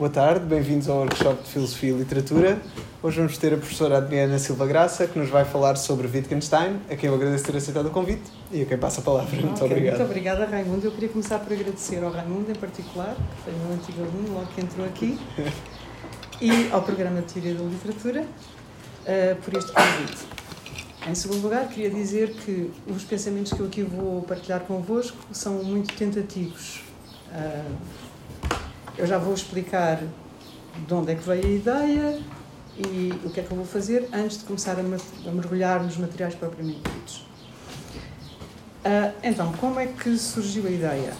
Boa tarde, bem-vindos ao workshop de Filosofia e Literatura. Hoje vamos ter a professora Adriana Silva Graça, que nos vai falar sobre Wittgenstein, a quem eu agradeço ter aceitado o convite e a quem passa a palavra. Muito okay, obrigado. Muito obrigada, Raimundo. Eu queria começar por agradecer ao Raimundo, em particular, que foi meu antigo aluno, logo que entrou aqui, e ao programa de Teoria da Literatura, uh, por este convite. Em segundo lugar, queria dizer que os pensamentos que eu aqui vou partilhar convosco são muito tentativos. Uh, eu já vou explicar de onde é que veio a ideia e o que é que eu vou fazer antes de começar a, mergulhar nos materiais propriamente ditos. Uh, então, como é que surgiu a ideia?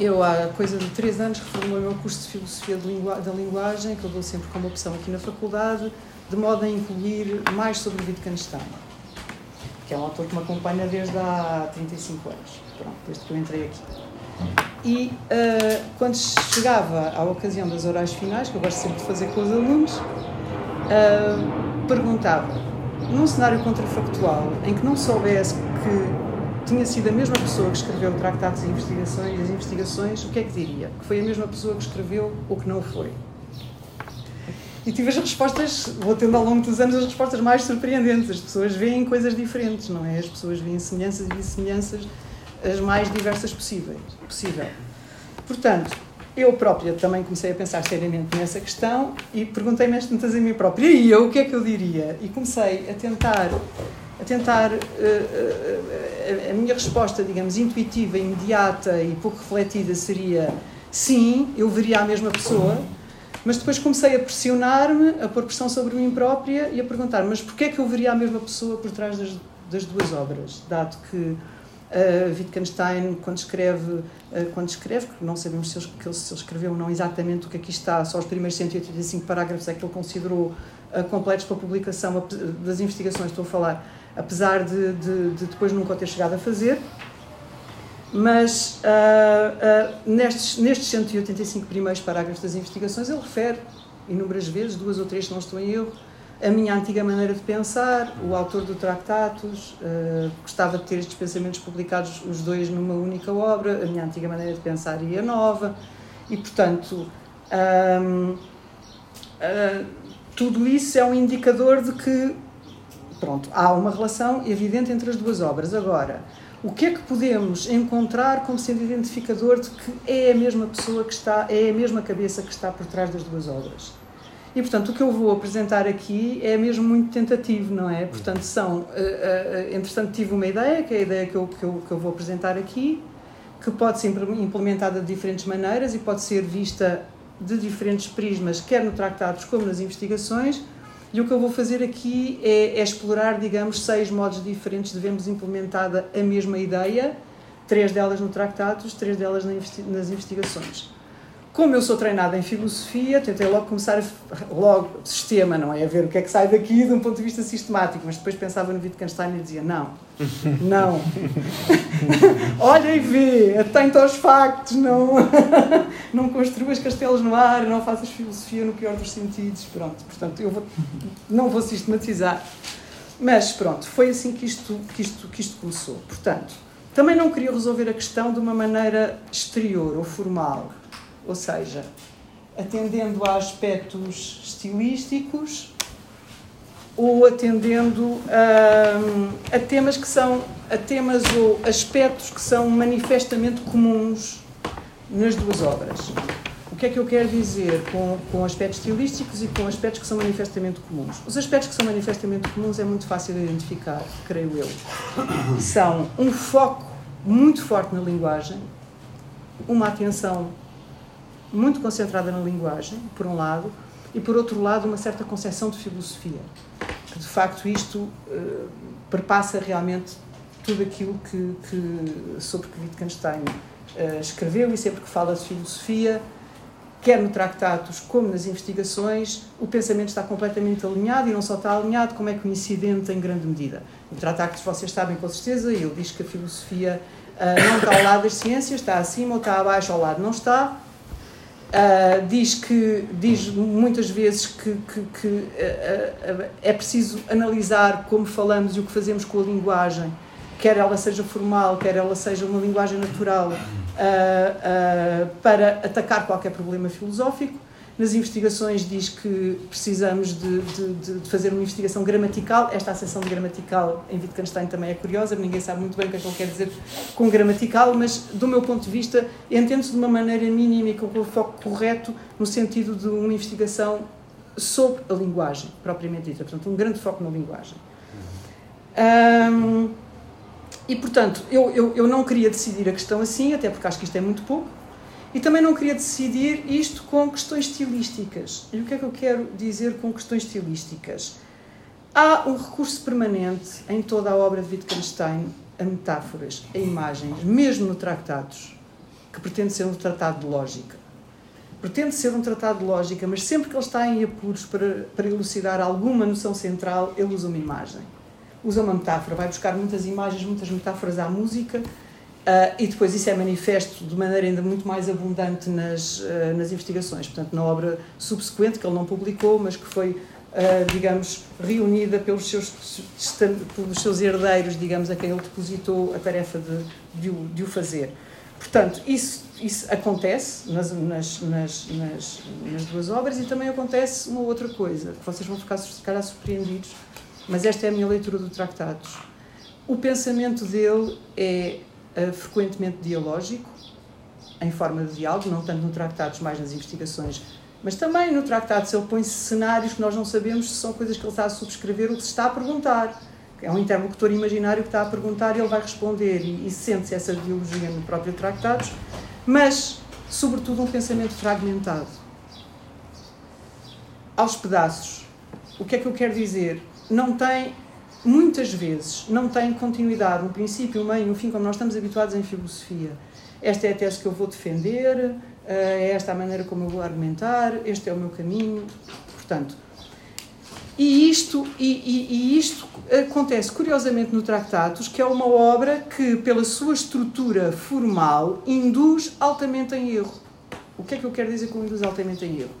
Eu, há coisa de três anos, reformei o meu curso de Filosofia da Linguagem, que eu dou sempre como opção aqui na faculdade, de modo a incluir mais sobre Wittgenstein, que é um autor que me acompanha desde há 35 anos, pronto, desde que eu entrei aqui. E uh, quando chegava à ocasião das orais finais, que eu gosto sempre de fazer com os alunos, uh, perguntava, num cenário contrafactual, em que não soubesse que tinha sido a mesma pessoa que escreveu tratados e investigações, as investigações, o que é que diria? Que foi a mesma pessoa que escreveu ou que não foi? E tive as respostas, vou tendo ao longo dos anos as respostas mais surpreendentes. As pessoas veem coisas diferentes, não é? As pessoas veem semelhanças e semelhanças as mais diversas possíveis, possível. Portanto, eu própria também comecei a pensar seriamente nessa questão e perguntei-me as tantas a mim própria, e eu, o que é que eu diria? E comecei a tentar, a tentar, uh, uh, a minha resposta, digamos, intuitiva, imediata e pouco refletida seria sim, eu veria a mesma pessoa, mas depois comecei a pressionar-me, a pôr pressão sobre mim própria e a perguntar, mas porquê é que eu veria a mesma pessoa por trás das, das duas obras, dado que Uh, Wittgenstein, quando escreve, uh, quando escreve, que não sabemos se ele, se ele escreveu não exatamente o que aqui está, só os primeiros 185 parágrafos é que ele considerou uh, completos para publicação das investigações, estou a falar, apesar de, de, de depois nunca o ter chegado a fazer. Mas nestes, nestes 185 primeiros parágrafos das investigações, ele refere inúmeras vezes, duas ou três, se não estou em erro, a minha antiga maneira de pensar, o autor do Tractatus, uh, gostava de ter estes pensamentos publicados os dois numa única obra, a minha antiga maneira de pensar e a nova, e portanto um, uh, eh, tudo isso é um indicador de que pronto, há uma relação evidente entre as duas obras. Agora, o que é que podemos encontrar como sendo identificador de que é a mesma pessoa que está, é a mesma cabeça que está por trás das duas obras? E, portanto, o que eu vou apresentar aqui é mesmo muito tentativo, não é? Portanto, são. Uh, uh, entretanto, tive uma ideia, que é a ideia que eu, que, eu, que eu vou apresentar aqui, que pode ser implementada de diferentes maneiras e pode ser vista de diferentes prismas, quer no tratados como nas investigações. E o que eu vou fazer aqui é, é explorar, digamos, seis modos diferentes de vermos implementada a mesma ideia, três delas no tratados, três delas nas investigações. Como eu sou treinada em filosofia, tentei logo começar, a, logo, sistema, não é? A ver o que é que sai daqui de um ponto de vista sistemático, mas depois pensava no Wittgenstein e dizia: não, não. Olha e vê, atento aos factos, não, não construas castelos no ar, não faças filosofia no pior dos sentidos. Pronto, portanto, eu vou, não vou sistematizar. Mas pronto, foi assim que isto, que, isto, que isto começou. Portanto, também não queria resolver a questão de uma maneira exterior ou formal ou seja, atendendo a aspectos estilísticos ou atendendo a, a temas que são a temas ou aspectos que são manifestamente comuns nas duas obras. O que é que eu quero dizer com, com aspectos estilísticos e com aspectos que são manifestamente comuns? Os aspectos que são manifestamente comuns é muito fácil de identificar, creio eu. São um foco muito forte na linguagem, uma atenção muito concentrada na linguagem, por um lado, e por outro lado, uma certa concepção de filosofia. Que de facto isto uh, perpassa realmente tudo aquilo que, que sobre que Wittgenstein uh, escreveu e sempre que fala de filosofia, quer no Tractatus como nas investigações, o pensamento está completamente alinhado e não só está alinhado, como é coincidente em grande medida. No Tractatus, vocês sabem com certeza, ele diz que a filosofia uh, não está ao lado das ciências, está acima ou está abaixo, ao lado não está, Uh, diz que diz muitas vezes que, que, que uh, uh, é preciso analisar como falamos e o que fazemos com a linguagem, quer ela seja formal, quer ela seja uma linguagem natural, para atacar qualquer problema filosófico. Nas investigações diz que precisamos de, de, de, fazer uma investigação gramatical. Esta acessão de gramatical em Wittgenstein também é curiosa, ninguém sabe muito bem o que é que ele quer dizer com gramatical, mas do meu ponto de vista entende-se de uma maneira mínima e com o foco correto no sentido de uma investigação sobre a linguagem, propriamente dita. Portanto, um grande foco na linguagem. E, portanto, eu, eu, eu não queria decidir a questão assim, até porque acho que isto é muito pouco, e também não queria decidir isto com questões estilísticas. E o que é que eu quero dizer com questões estilísticas? Há um recurso permanente em toda a obra de Wittgenstein a metáforas, a imagens, mesmo no Tratados, que pretende ser um tratado de lógica. Pretende ser um tratado de lógica, mas sempre que ele está em apuros para, para elucidar alguma noção central, ele usa uma imagem. Usa uma metáfora, vai buscar muitas imagens, muitas metáforas à música Uh, e depois isso é manifesto de maneira ainda muito mais abundante nas, uh, nas investigações, portanto, na obra subsequente, que ele não publicou, mas que foi, uh, digamos, reunida pelos seus, pelos seus herdeiros, digamos, a quem ele depositou a tarefa de, de, o, de o fazer. Portanto, isso, isso acontece nas, nas, nas, nas, nas duas obras e também acontece uma outra coisa, que vocês vão ficar, ficar surpreendidos, mas esta é a minha leitura do Tratados. O pensamento dele é uh, frequentemente dialógico, em forma de diálogo, não tanto no Tratados, mais nas investigações, mas também no Tratados ele põe cenários que nós não sabemos se são coisas que ele está a subscrever ou que se está a perguntar. É um interlocutor imaginário que está a perguntar e ele vai responder, e, e sente-se essa dialogia no próprio Tratados, mas, sobretudo, um pensamento fragmentado. Aos pedaços. O que é que eu quero dizer? Não tem muitas vezes não tem continuidade, um princípio, um meio, um fim, como nós estamos habituados em filosofia. Esta é a tese que eu vou defender, eh, é esta a maneira como eu vou argumentar, este é o meu caminho. Portanto, e isto, e, e, e isto acontece curiosamente no Tratados, que é uma obra que, pela sua estrutura formal, induz altamente em erro. O que é que eu quero dizer com induz altamente em erro?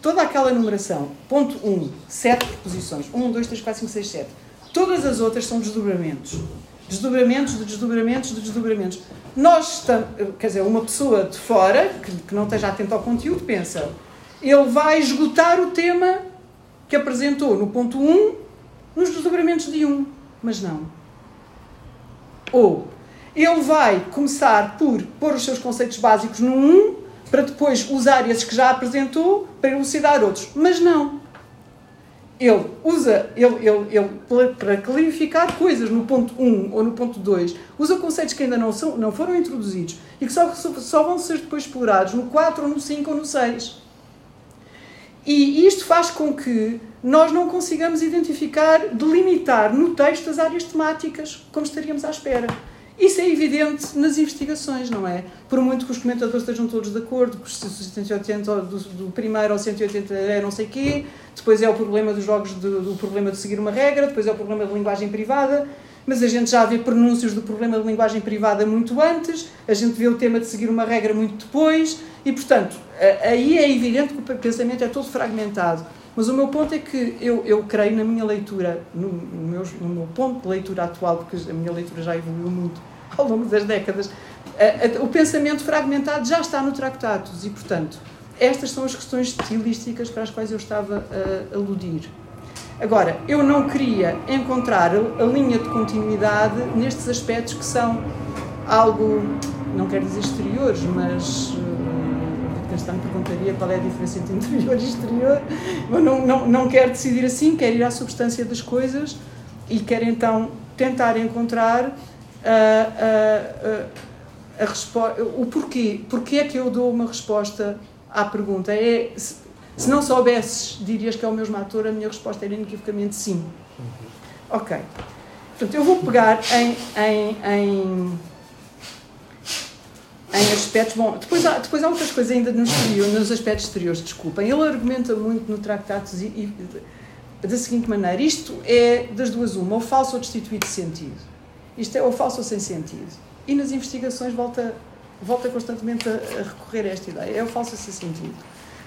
Toda aquela numeração, ponto 1, um, 7 preposições, 1, 2, 3, 4, 5, 6, 7, Todas as outras são desdobramentos. Desdobramentos de desdobramentos de desdobramentos. Nós estamos, quer dizer, uma pessoa de fora, que, que não esteja atenta ao conteúdo, pensa, ele vai esgotar o tema que apresentou no ponto 1 nos desdobramentos de 1. Mas não. Ou ele vai começar por pôr os seus conceitos básicos no 1 para depois usar esses que já apresentou para elucidar outros. Mas não ele usa, ele, ele, ele, para clarificar coisas no ponto 1 ou no ponto 2, usa conceitos que ainda não, são, não foram introduzidos e que só, só vão ser depois explorados no 4 ou no 5 ou no 6. E isto faz com que nós não consigamos identificar, delimitar no texto as áreas temáticas como estaríamos à espera. Isso é evidente nas investigações, não é? Por muito que os comentadores estejam todos de acordo, que os 180 do, do primeiro ao 180 é não sei quê, depois é o problema dos jogos, do, do problema de seguir uma regra, depois é o problema da linguagem privada, mas a gente já vê pronúncios do problema de linguagem privada muito antes, a gente vê o tema de seguir uma regra muito depois, e portanto, aí é evidente que o pensamento é todo fragmentado. Mas o meu ponto é que eu, eu creio na minha leitura, no, no, meu, no meu ponto de leitura atual, porque a minha leitura já evoluiu muito ao longo das décadas, o pensamento fragmentado já está no Tractatus e, portanto, estas são as questões estilísticas para as quais eu estava a aludir. Agora, eu não queria encontrar a linha de continuidade nestes aspectos que são algo, não quero dizer exteriores, mas Wittgenstein perguntaria qual é a diferença entre interior e exterior, mas não, não, não quer decidir assim, quer ir à substância das coisas e quer então tentar encontrar a resposta, o porquê. Porquê é que eu dou uma resposta à pergunta? É, se, se não soubesses, dirias que é o mesmo ator, a minha resposta era inequivocamente sim. Ok. Portanto, eu vou pegar em, em, em em aspectos. Bom, depois há, depois há outras coisas ainda no exterior, nos aspectos exteriores, desculpem. Ele argumenta muito no Tractatus e, e, da seguinte maneira: isto é das duas uma, ou falso ou destituído de sentido. Isto é ou falso ou sem sentido. E nas investigações volta, volta constantemente a, a recorrer a esta ideia: é o falso ou sem sentido.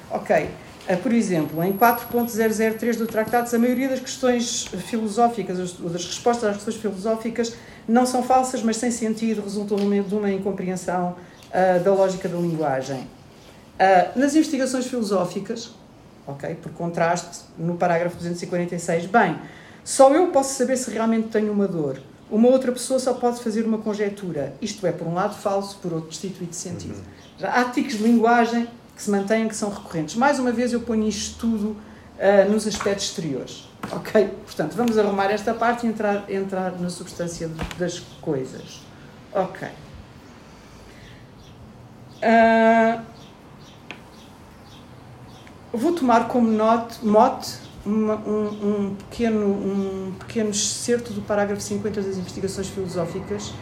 Ok. Eh, por exemplo, em 4.003 do Tractatus, a maioria das questões filosóficas, das respostas às questões filosóficas, não são falsas, mas sem sentido, resultam de uma incompreensão uh, da lógica da linguagem. Uh, nas investigações filosóficas, ok, por contraste, no parágrafo 246, bem, só eu posso saber se realmente tenho uma dor. Uma outra pessoa só pode fazer uma conjetura. Isto é, por um lado, falso, por outro, destituído de sentido. Uhum. Já há ticos de linguagem que se mantêm, que são recorrentes. Mais uma vez, eu ponho isto tudo uh, nos aspectos exteriores. Ok? Portanto, vamos arrumar esta parte e entrar, entrar na substância das coisas. Ok. Uh, vou tomar como note, mote uma, um, um, pequeno, um pequeno excerto do parágrafo 50 das investigações filosóficas,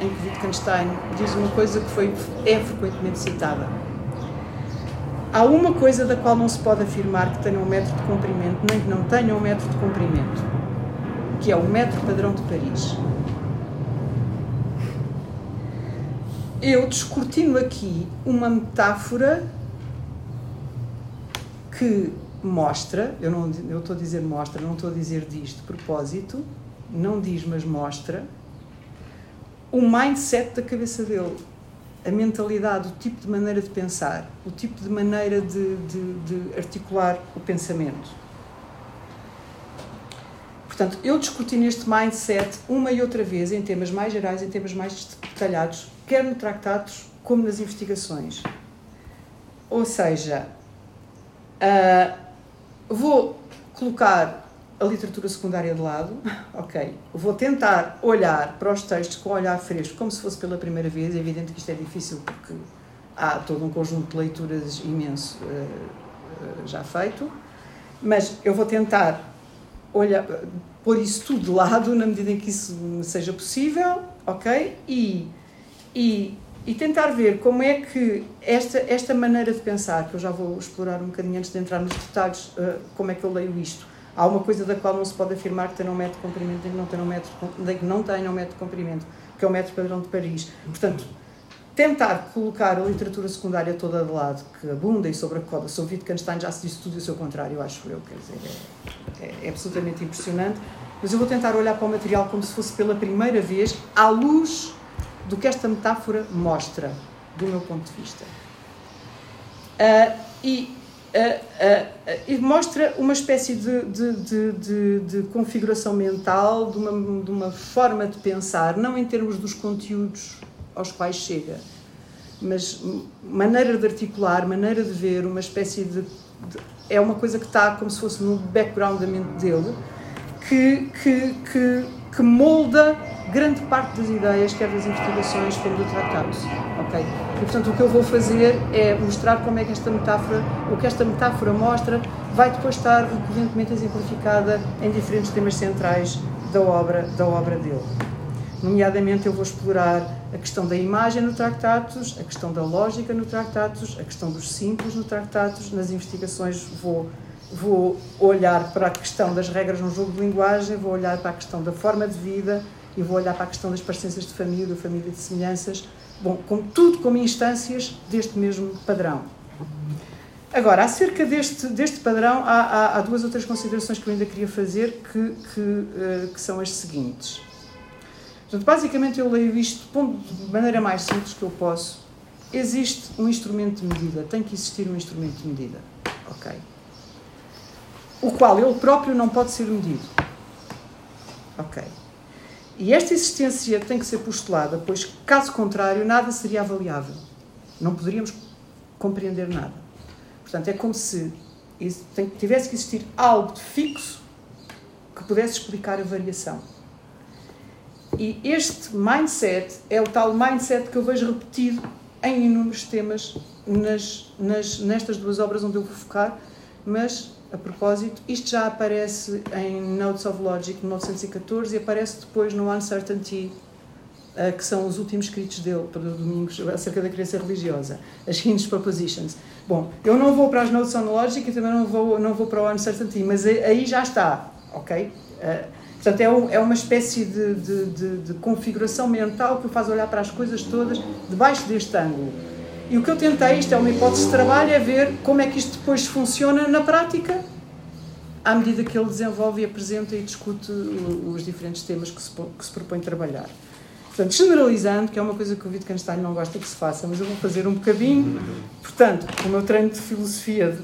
em que Wittgenstein diz uma coisa que foi, é frequentemente citada. Há uma coisa da qual não se pode afirmar que tenha um metro de comprimento, nem que não tenha um metro de comprimento, que é o metro padrão de Paris. Eu descortino aqui uma metáfora que mostra, eu não eu estou a dizer mostra, não estou a dizer diz de propósito, não diz, mas mostra, o mindset da cabeça dele, a mentalidade, o tipo de maneira de pensar, o tipo de maneira de, de, de articular o pensamento. Portanto, eu discuti neste mindset uma e outra vez, em temas mais gerais, em temas mais detalhados, quer no tratados como nas investigações. Ou seja, uh, vou colocar a literatura secundária de lado, ok. Vou tentar olhar para os textos com um olhar fresco, como se fosse pela primeira vez. É evidente que isto é difícil porque há todo um conjunto de leituras imenso uh, já feito, mas eu vou tentar olhar, pôr isso tudo de lado na medida em que isso seja possível, ok? E, e, e tentar ver como é que esta, esta maneira de pensar, que eu já vou explorar um bocadinho antes de entrar nos detalhes, uh, como é que eu leio isto Há uma coisa da qual não se pode afirmar que tem um metro de comprimento que não tem um metro, que não tem um metro de comprimento, que é o metro padrão de Paris. Portanto, tentar colocar a literatura secundária toda de lado, que abunda e sobrecoda, sobre Wittgenstein já se disse tudo e o seu contrário, acho eu, quer dizer, é, é, é absolutamente impressionante. Mas eu vou tentar olhar para o material como se fosse pela primeira vez, à luz do que esta metáfora mostra, do meu ponto de vista. Uh, e e mostra uma espécie de, de, de, de, configuração mental, uma, de uma forma de pensar, não em termos dos conteúdos aos quais chega, mas maneira de articular, maneira de ver, uma espécie de. é uma coisa que está como se fosse no background da mente dele, que, que, que, que molda grande parte das ideias, quer das investigações, como do tratado. E portanto, o que eu vou fazer é mostrar como é que esta metáfora, o que esta metáfora mostra, vai depois estar recorrentemente exemplificada em diferentes temas centrais da obra, da obra dele. Nomeadamente, eu vou explorar a questão da imagem no Tractatus, a questão da lógica no Tractatus, a questão dos símbolos no Tractatus. Nas investigações, vou, vou olhar para a questão das regras no jogo de linguagem, vou olhar para a questão da forma de vida, e vou olhar para a questão das parecenças de família, da família de semelhanças, bom, com, tudo como instâncias deste mesmo padrão. Agora, acerca deste, deste padrão, há, há, há, duas outras considerações que eu ainda queria fazer, que, que, uh, que são as seguintes. Portanto, basicamente, eu leio isto de maneira mais simples que eu posso. Existe um instrumento de medida, tem que existir um instrumento de medida. Ok? O qual ele próprio não pode ser medido. Ok? E esta existência tem que ser postulada, pois, caso contrário, nada seria avaliável. Não poderíamos compreender nada. Portanto, é como se tivesse que existir algo de fixo que pudesse explicar a variação. E este mindset é o tal mindset que eu vejo repetido em inúmeros temas nas, nas, nestas duas obras onde eu vou focar, mas a propósito, isto já aparece em Notes of Logic de 1914 e aparece depois no Uncertainty, uh, que são os últimos escritos dele para domingos acerca da crença religiosa, as Hinge Propositions. Bom, eu não vou para as Notes on Logic e também não vou, não vou para o Uncertainty, mas aí já está, ok? Uh, portanto, é, é uma espécie de, de, de, de configuração mental que o faz olhar para as coisas todas debaixo deste ângulo e o que eu tentei, isto é uma hipótese de trabalho, é ver como é que isto depois funciona na prática, à medida que ele desenvolve e apresenta e discute os diferentes temas que se, que se propõe trabalhar. Portanto, generalizando, que é uma coisa que o Wittgenstein não gosta que se faça, mas eu vou fazer um bocadinho. Portanto, o meu treino de filosofia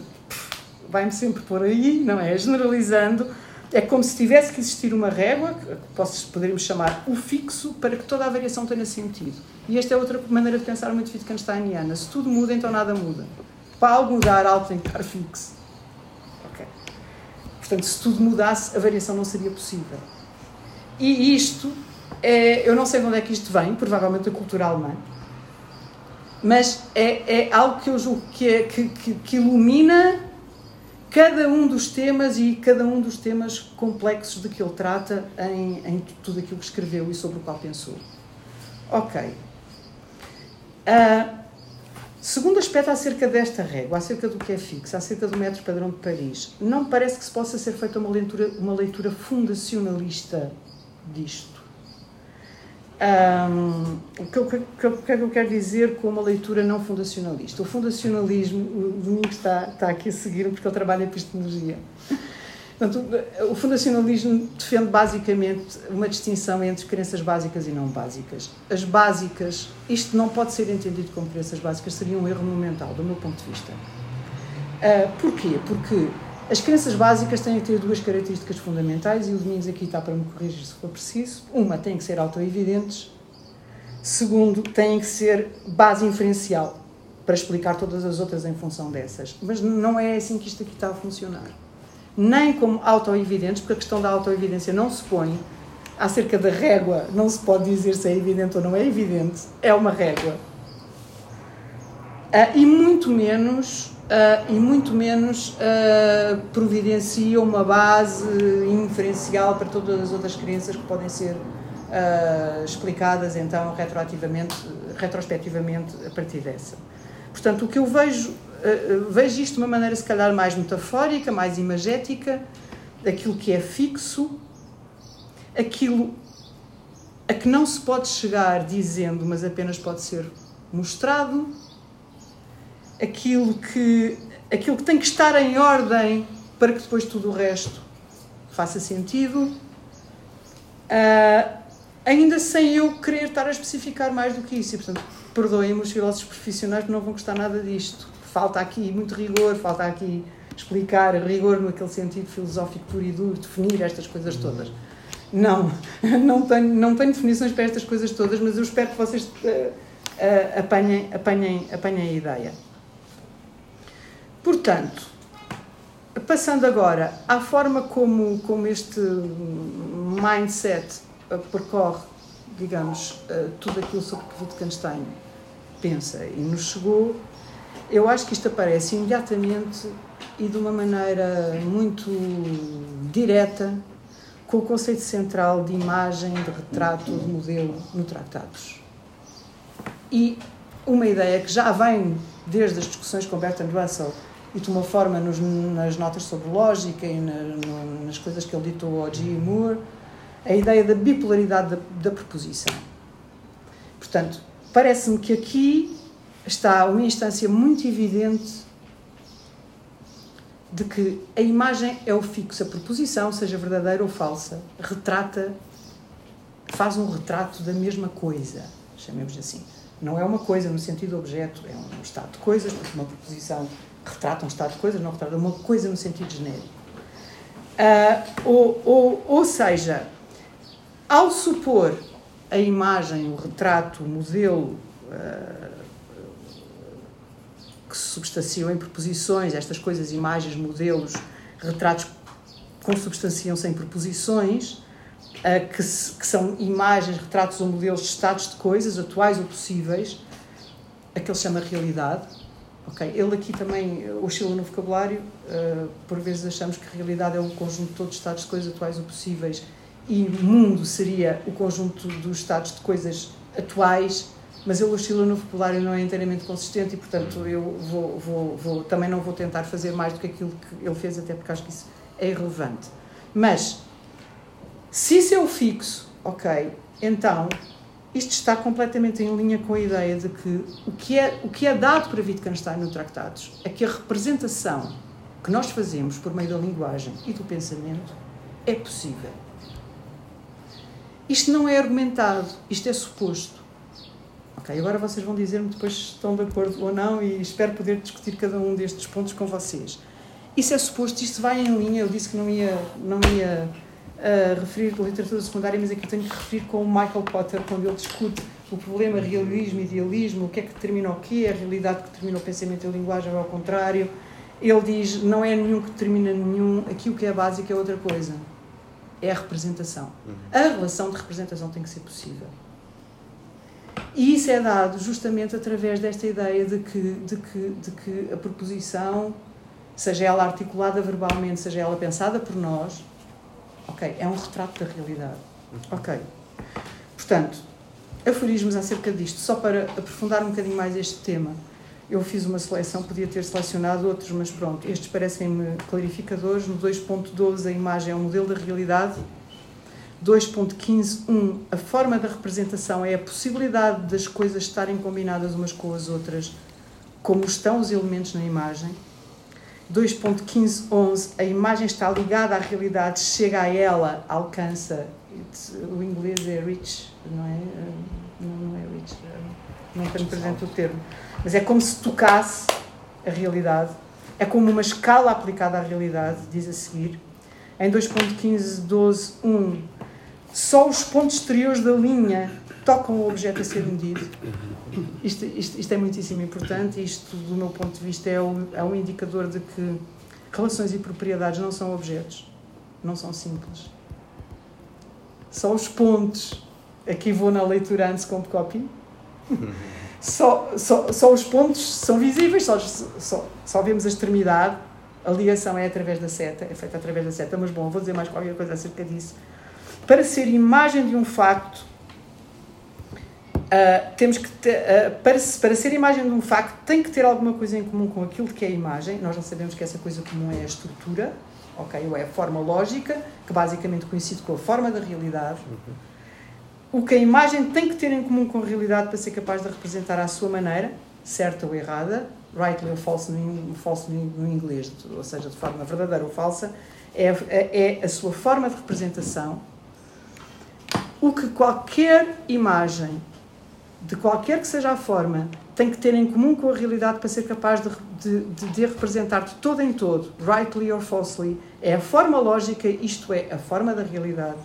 vai-me sempre por aí, não é? Generalizando, é como se tivesse que existir uma régua, que poderíamos chamar o fixo, para que toda a variação tenha sentido. E esta é outra maneira de pensar muito Wittgensteiniana. Se tudo muda, então nada muda. Para algo mudar, algo tem que estar fixo. Ok. Portanto, se tudo mudasse, a variação não seria possível. E isto, é, eu não sei de onde é que isto vem, provavelmente da cultura alemã, mas é, é algo que eu julgo que, é, que, que, que ilumina cada um dos temas e cada um dos temas complexos de que ele trata em, em tudo aquilo que escreveu e sobre o qual pensou. Ok. Uh, segundo aspecto acerca desta régua, acerca do que é fixo, acerca do metro padrão de Paris, não parece que se possa ser feita uma leitura, uma leitura fundacionalista disto. O, que, que, que, é que eu quero dizer com uma leitura não fundacionalista? O fundacionalismo, o Domingos está, está aqui a seguir porque ele trabalha em epistemologia. Portanto, o fundacionalismo defende basicamente uma distinção entre crenças básicas e não básicas. As básicas, isto não pode ser entendido como crenças básicas, seria um erro monumental, do meu ponto de vista. Uh, porquê? Porque as crenças básicas têm que ter duas características fundamentais, e o Domingos aqui está para me corrigir se for preciso. Uma, têm que ser autoevidentes. Segundo, têm que ser base inferencial, para explicar todas as outras em função dessas. Mas não é assim que isto aqui está a funcionar. Nem como autoevidentes, porque a questão da autoevidência não se põe acerca da régua, não se pode dizer se é evidente ou não é evidente, é uma régua. Uh, e muito menos Uh, e muito menos uh, providencia uma base inferencial para todas as outras crenças que podem ser uh, explicadas então retroativamente, retrospectivamente a partir dessa. Portanto, o que eu vejo, vejo isto de uma maneira se calhar mais metafórica, mais imagética, aquilo que é fixo, aquilo a que não se pode chegar dizendo, mas apenas pode ser mostrado, aquilo que, aquilo que tem que estar em ordem para que depois tudo o resto faça sentido, uh, ainda sem eu querer estar a especificar mais do que isso. E, portanto, perdoem-me os filósofos profissionais que não vão gostar nada disto. Falta aqui muito rigor, falta aqui explicar rigor naquele sentido filosófico puro e duro, definir estas coisas todas. Não, não tenho, não tenho definições para estas coisas todas, mas eu espero que vocês uh, uh, apanhem, apanhem, apanhem a ideia. Portanto, passando agora à forma como, como este mindset percorre, digamos, eh, tudo aquilo sobre que Wittgenstein pensa e nos chegou, eu acho que isto aparece imediatamente e de uma maneira muito direta com o conceito central de imagem, de retrato, de modelo no Tratados. E uma ideia que já vem desde as discussões com Bertrand Russell e tomou forma nos, nas notas sobre lógica e na, no, nas coisas que ele ditou ao G. Moore, a ideia da bipolaridade da, da proposição. Portanto, parece-me que aqui está uma instância muito evidente de que a imagem é o fixo, a proposição, seja verdadeira ou falsa, retrata, faz um retrato da mesma coisa, chamemos assim. Não é uma coisa no sentido objeto, é um estado de coisas, porque uma proposição retrata um estado de coisas, não retrata uma coisa no sentido genérico. Uh, ou, ou, ou seja, ao supor a imagem, o retrato, o modelo uh, que se substanciam em proposições, estas coisas, imagens, modelos, retratos consubstanciam-se em proposições, uh, que, se, que, são imagens, retratos ou modelos de estados de coisas, atuais ou possíveis, a que ele chama realidade Ok, ele aqui também oscila no vocabulário, uh, por vezes achamos que a realidade é um conjunto de todos os estados de coisas atuais ou possíveis e mundo seria o conjunto dos estados de coisas atuais, mas ele oscila no vocabulário não é inteiramente consistente e, portanto, eu vou, vou, vou, também não vou tentar fazer mais do que aquilo que ele fez, até porque acho que isso é irrelevante. Mas, se isso é o fixo, ok, então isto está completamente em linha com a ideia de que o que é, o que é dado para Wittgenstein no Tratados é que a representação que nós fazemos por meio da linguagem e do pensamento é possível. Isto não é argumentado, isto é suposto. Ok, agora vocês vão dizer-me depois se estão de acordo ou não e espero poder discutir cada um destes pontos com vocês. Isso é suposto, isto vai em linha, eu disse que não ia, não ia uh, referir literatura secundária, mas aqui tenho que referir com o Michael Potter, quando ele discute o problema realismo, idealismo, o que é que determina o quê, a realidade que determina o pensamento e a linguagem ou ao contrário. Ele diz, não é nenhum que determina nenhum, aqui o que é básico é outra coisa. É a representação. Uhum. A relação de representação tem que ser possível. E isso é dado justamente através desta ideia de que, de que, de que a proposição, seja ela articulada verbalmente, seja ela pensada por nós, ok, é um retrato da realidade. Ok. Portanto, aforismos acerca disto, só para aprofundar um bocadinho mais este tema. Eu fiz uma seleção, podia ter selecionado outros, mas pronto, estes parecem-me clarificadores. No 2.12 a imagem é um modelo da realidade 2.15.1 A forma da representação é a possibilidade das coisas estarem combinadas umas com as outras, como estão os elementos na imagem. 2.15.11 A imagem está ligada à realidade, chega a ela, alcança. o inglês é rich, não é? Não, não é rich, não tenho presente o termo. Mas é como se tocasse a realidade. É como uma escala aplicada à realidade, diz a seguir. Em 2.15.12.1 só os pontos exteriores da linha tocam o objeto a ser medido. Isto, isto, isto é muitíssimo importante. Isto, do meu ponto de vista, é um, é um indicador de que relações e propriedades não são objetos, não são simples. Só os pontos. Aqui vou na leitura antes com copy. Só, só, só os pontos são visíveis, só, só, só vemos a extremidade. A ligação é através da seta, é feita através da seta, mas bom, vou dizer mais qualquer coisa acerca disso para ser imagem de um facto, uh, temos que ter, uh, para, para ser imagem de um facto, tem que ter alguma coisa em comum com aquilo que é a imagem. Nós já sabemos que essa coisa comum é a estrutura, ok? Ou é a forma lógica, que basicamente coincide com a forma da realidade. Uhum. O que a imagem tem que ter em comum com a realidade para ser capaz de representar à sua maneira, certa ou errada, rightly ou false no, false no inglês, ou seja, de forma verdadeira ou falsa, é, é a sua forma de representação o que qualquer imagem, de qualquer que seja a forma, tem que ter em comum com a realidade para ser capaz de, de, de, de representar de todo em todo, rightly or falsely, é a forma lógica, isto é, a forma da realidade.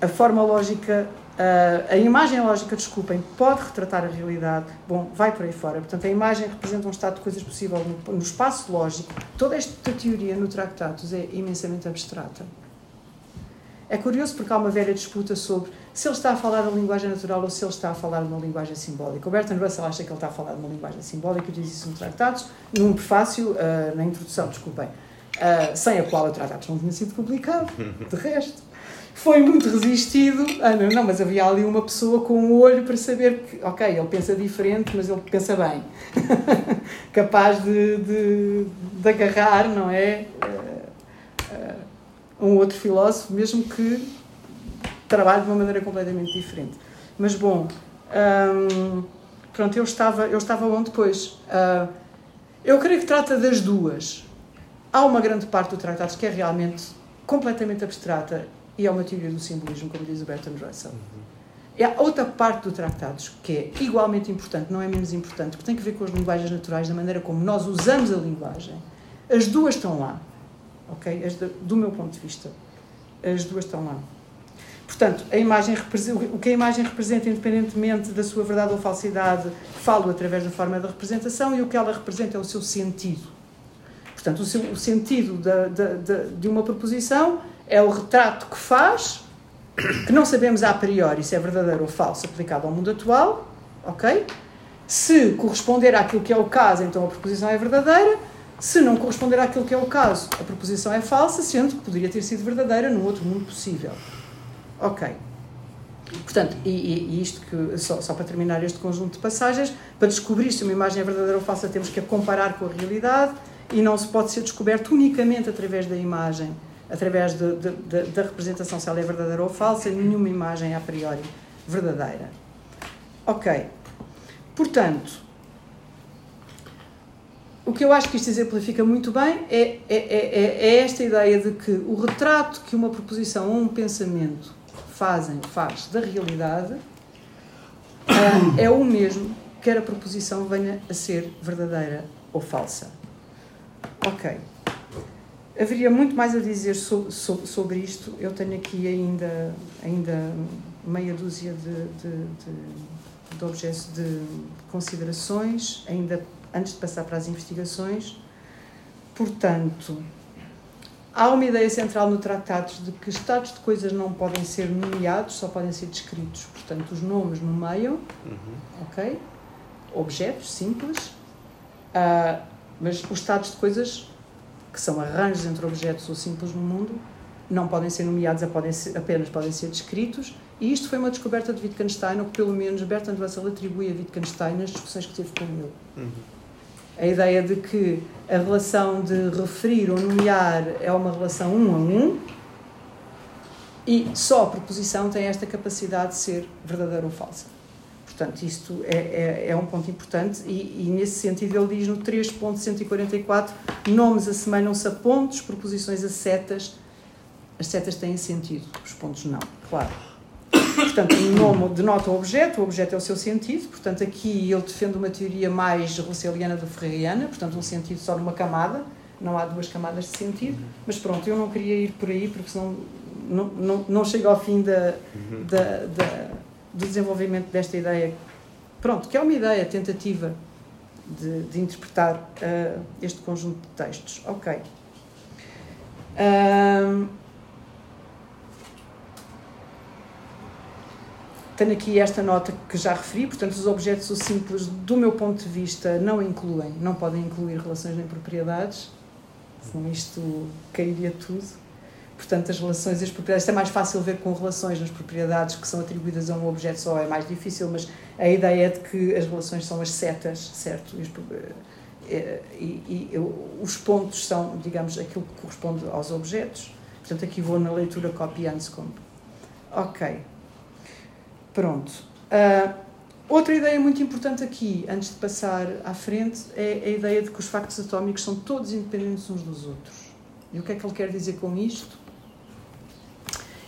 A forma lógica, a, a imagem lógica, desculpem, pode retratar a realidade. Bom, vai por aí fora. Portanto, a imagem representa um estado de coisas possível no, no espaço lógico. Toda esta teoria no Tractatus é imensamente abstrata. É curioso porque há uma velha disputa sobre se ele está a falar da linguagem natural ou se ele está a falar uma linguagem simbólica. O Bertrand Russell acha que ele está a falar uma linguagem simbólica e diz isso no Tratados, num prefácio, uh, na introdução, desculpem, uh, sem a qual o Tratados não tinha sido publicado, de resto. Foi muito resistido. Ah, não, não, mas havia ali uma pessoa com um olho para saber que, ok, ele pensa diferente, mas ele pensa bem. Capaz de, de, de agarrar, não é? Um outro filósofo, mesmo que trabalhe de uma maneira completamente diferente. Mas bom, hum, pronto, eu estava, eu estava onde depois. Uh, eu creio que trata das duas. Há uma grande parte do tratado que é realmente completamente abstrata e é uma teoria do simbolismo, como diz o Bertrand Russell. E há outra parte do Tratados que é igualmente importante, não é menos importante, que tem que ver com as linguagens naturais, da maneira como nós usamos a linguagem. As duas estão lá ok? As de, do meu ponto de vista, as duas estão lá. Portanto, a imagem o que a imagem representa, independentemente da sua verdade ou falsidade, falo através da forma da representação e o que ela representa é o seu sentido. Portanto, o, seu, o sentido da, da, da, de uma proposição é o retrato que faz, que não sabemos a priori se é verdadeiro ou falso aplicado ao mundo atual, ok? Se corresponder àquilo que é o caso, então a proposição é verdadeira. Se não corresponder àquilo que é o caso, a proposição é falsa, sendo que poderia ter sido verdadeira num outro mundo possível. Ok. Portanto, e, e isto que, só, só, para terminar este conjunto de passagens, para descobrir se uma imagem é verdadeira ou falsa, temos que a comparar com a realidade e não se pode ser descoberto unicamente através da imagem, através de, de, de, da representação, se ela é verdadeira ou falsa, nenhuma imagem é a priori verdadeira. Ok. Portanto, o que eu acho que isto exemplifica muito bem é, é, é, é, esta ideia de que o retrato que uma proposição ou um pensamento fazem, faz da realidade uh, é o mesmo, quer a proposição venha a ser verdadeira ou falsa. Ok. Haveria muito mais a dizer so, so, sobre isto. Eu tenho aqui ainda, ainda meia dúzia de, de, de, de objetos de considerações, ainda antes de passar para as investigações. Portanto, há uma ideia central no Tratados de que estados de coisas não podem ser nomeados, só podem ser descritos. Portanto, os nomes nomeiam, uhum. ok? Objetos simples, uh, mas os estados de coisas, que são arranjos entre objetos ou simples no mundo, não podem ser nomeados, apenas podem ser descritos. E isto foi uma descoberta de Wittgenstein, ou que pelo menos Bertrand Russell atribui a Wittgenstein nas discussões que teve com ele. Uhum a ideia de que a relação de referir ou nomear é uma relação um a um e só a proposição tem esta capacidade de ser verdadeira ou falsa. Portanto, isto é, é, é um ponto importante e, e, nesse sentido ele diz no 3.144 nomes assemelham-se a pontos, proposições a setas. As setas têm sentido, os pontos não, claro. Portanto, o nome denota o objeto, o objeto é o seu sentido, portanto, aqui ele defende uma teoria mais russeliana do ferriana, portanto, um sentido só numa camada, não há duas camadas de sentido, mas pronto, eu não queria ir por aí porque senão não, não, não chego ao fim da, da, da, do desenvolvimento desta ideia. Pronto, que é uma ideia tentativa de, de interpretar uh, este conjunto de textos. Ok. Um, Tenho aqui esta nota que já referi, portanto, os objetos simples, do meu ponto de vista, não incluem, não podem incluir relações nem propriedades, senão isto cairia tudo. Portanto, as relações e as propriedades, isto é mais fácil ver com relações nas propriedades que são atribuídas a um objeto só, é mais difícil, mas a ideia é de que as relações são as setas, certo? E, eh, e, e os pontos são, digamos, aquilo que corresponde aos objetos. Portanto, aqui vou na leitura copy-anscombe. Ok. Pronto. Uh, outra ideia muito importante aqui, antes de passar à frente, é a ideia de que os factos atómicos são todos independentes uns dos outros. E o que é que ele quer dizer com isto?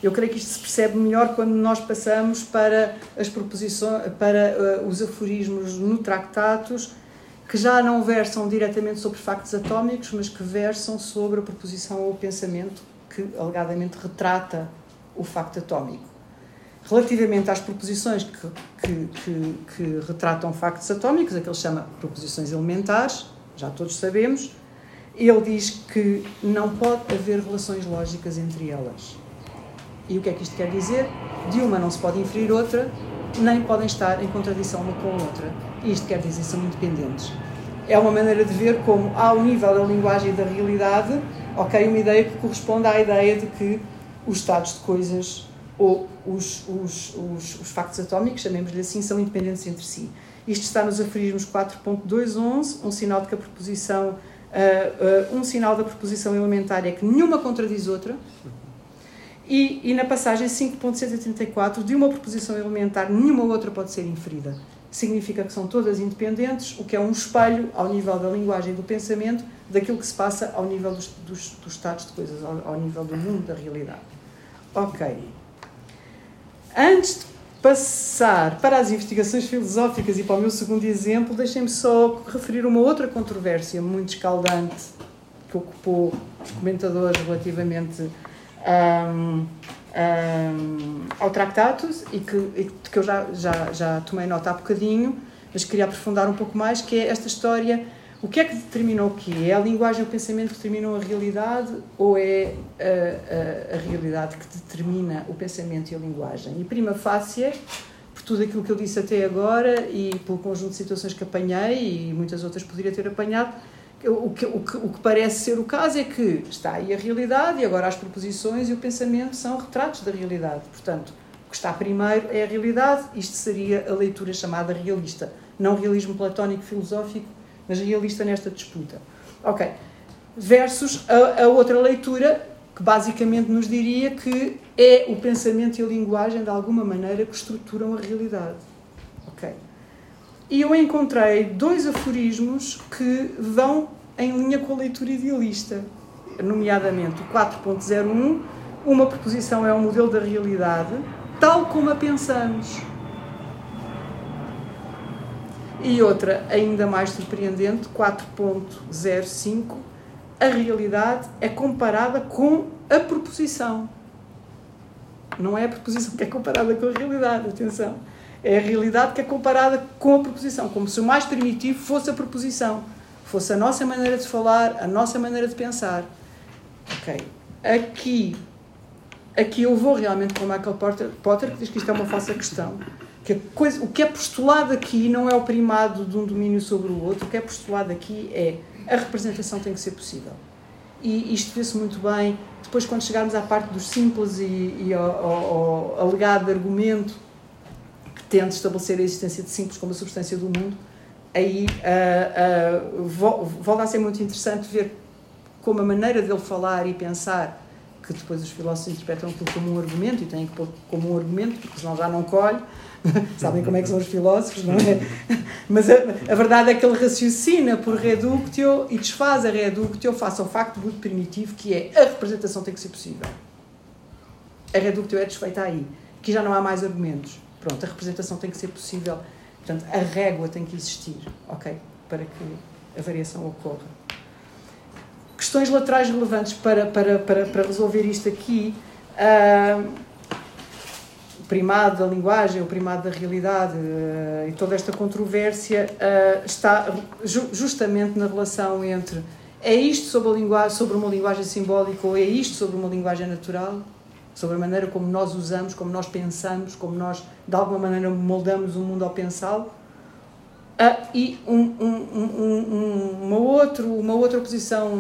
Eu creio que isto se percebe melhor quando nós passamos para as proposições, para uh, os aforismos no Tractatus, que já não versam diretamente sobre factos atómicos, mas que versam sobre a proposição ou o pensamento que alegadamente retrata o facto atómico. Relativamente às proposições que, que, que, que retratam factos atómicos, aquele chama proposições elementares, já todos sabemos, ele diz que não pode haver relações lógicas entre elas. E o que é que isto quer dizer? De uma não se pode inferir outra, nem podem estar em contradição uma com a outra. Isto quer dizer são independentes. É uma maneira de ver como, ao nível da linguagem e da realidade, ok, uma ideia que corresponde à ideia de que os estados de coisas ou os, os, os, os factos atómicos, chamemos-lhe assim, são independentes entre si. Isto está nos aforismos 4.211, um sinal de que a proposição, uh, uh, um sinal da proposição elementar é que nenhuma contradiz outra, e, e na passagem 5.134, de uma proposição elementar, nenhuma outra pode ser inferida. Significa que são todas independentes, o que é um espelho ao nível da linguagem e do pensamento daquilo que se passa ao nível dos, dos, dos estados de coisas, ao, ao nível do mundo, da realidade. Ok. Antes de passar para as investigações filosóficas e para o meu segundo exemplo, deixem-me só referir uma outra controvérsia muito escaldante que ocupou os comentadores relativamente um, um, ao Tractatus e que, e que eu já, já, já tomei nota há bocadinho, mas queria aprofundar um pouco mais, que é esta história o que é que determinou o quê? É a linguagem e o pensamento que determinam a realidade ou é a, a, a, realidade que determina o pensamento e a linguagem? E prima facie, por tudo aquilo que eu disse até agora e pelo conjunto de situações que apanhei e muitas outras poderia ter apanhado, o que, o, que, o que parece ser o caso é que está aí a realidade e agora as proposições e o pensamento são retratos da realidade. Portanto, o que está primeiro é a realidade, isto seria a leitura chamada realista, não realismo platónico filosófico mas realista nesta disputa. Ok. Versus a, a outra leitura, que basicamente nos diria que é o pensamento e a linguagem, de alguma maneira, que estruturam a realidade. Ok. E eu encontrei dois aforismos que vão em linha com a leitura idealista, nomeadamente o 4.01, uma proposição é um modelo da realidade, tal como a pensamos. E outra, ainda mais surpreendente, 4.05, a realidade é comparada com a proposição. Não é a proposição que é comparada com a realidade, atenção. É a realidade que é comparada com a proposição, como se o mais primitivo fosse a proposição, fosse a nossa maneira de falar, a nossa maneira de pensar. Ok. Aqui, aqui eu vou realmente com Michael Potter, Potter que diz que isto é uma falsa questão. Que coisa, o que é postulado aqui não é o primado de um domínio sobre o outro, o que é postulado aqui é a representação tem que ser possível. E isto vê-se muito bem depois, quando chegarmos à parte dos simples e, e ao, ao, ao alegado argumento que tenta estabelecer a existência de simples como a substância do mundo, aí uh, uh, volta a ser muito interessante ver como a maneira dele falar e pensar, que depois os filósofos interpretam aquilo como um argumento e têm que pôr como um argumento, porque senão já não colhe. Sabem como é que são os filósofos, não é? Mas a, a verdade é que ele raciocina por reductio e desfaz a reductio face ao facto muito primitivo que é a representação tem que ser possível. A reductio é desfeita aí. Aqui já não há mais argumentos. Pronto, a representação tem que ser possível. Portanto, a régua tem que existir, ok? Para que a variação ocorra. Questões laterais relevantes para, para, para, para resolver isto aqui. Uh, primado da linguagem, o primado da realidade uh, e toda esta controvérsia uh, está ju justamente na relação entre é isto sobre, a linguagem, sobre uma linguagem simbólica ou é isto sobre uma linguagem natural? Sobre a maneira como nós usamos, como nós pensamos, como nós de alguma maneira moldamos o mundo ao pensá-lo? Ah, e um, um, um, uma, outro, uma outra posição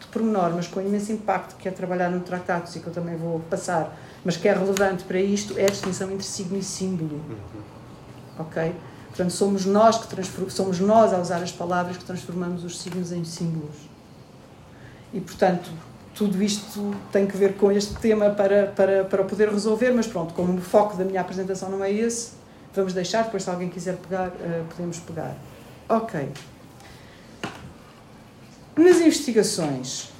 de pormenor, mas com imenso impacto, que é trabalhar no tratado, e que eu também vou passar, mas que é relevante para isto, é a distinção entre signo e símbolo. Uhum. Ok? Portanto, somos nós, que somos nós a usar as palavras que transformamos os signos em símbolos. E, portanto, tudo isto tem que ver com este tema para, para, para poder resolver, mas pronto, como o foco da minha apresentação não é esse, Vamos deixar, depois se alguém quiser pegar, uh, podemos pegar. Ok. Nas investigações,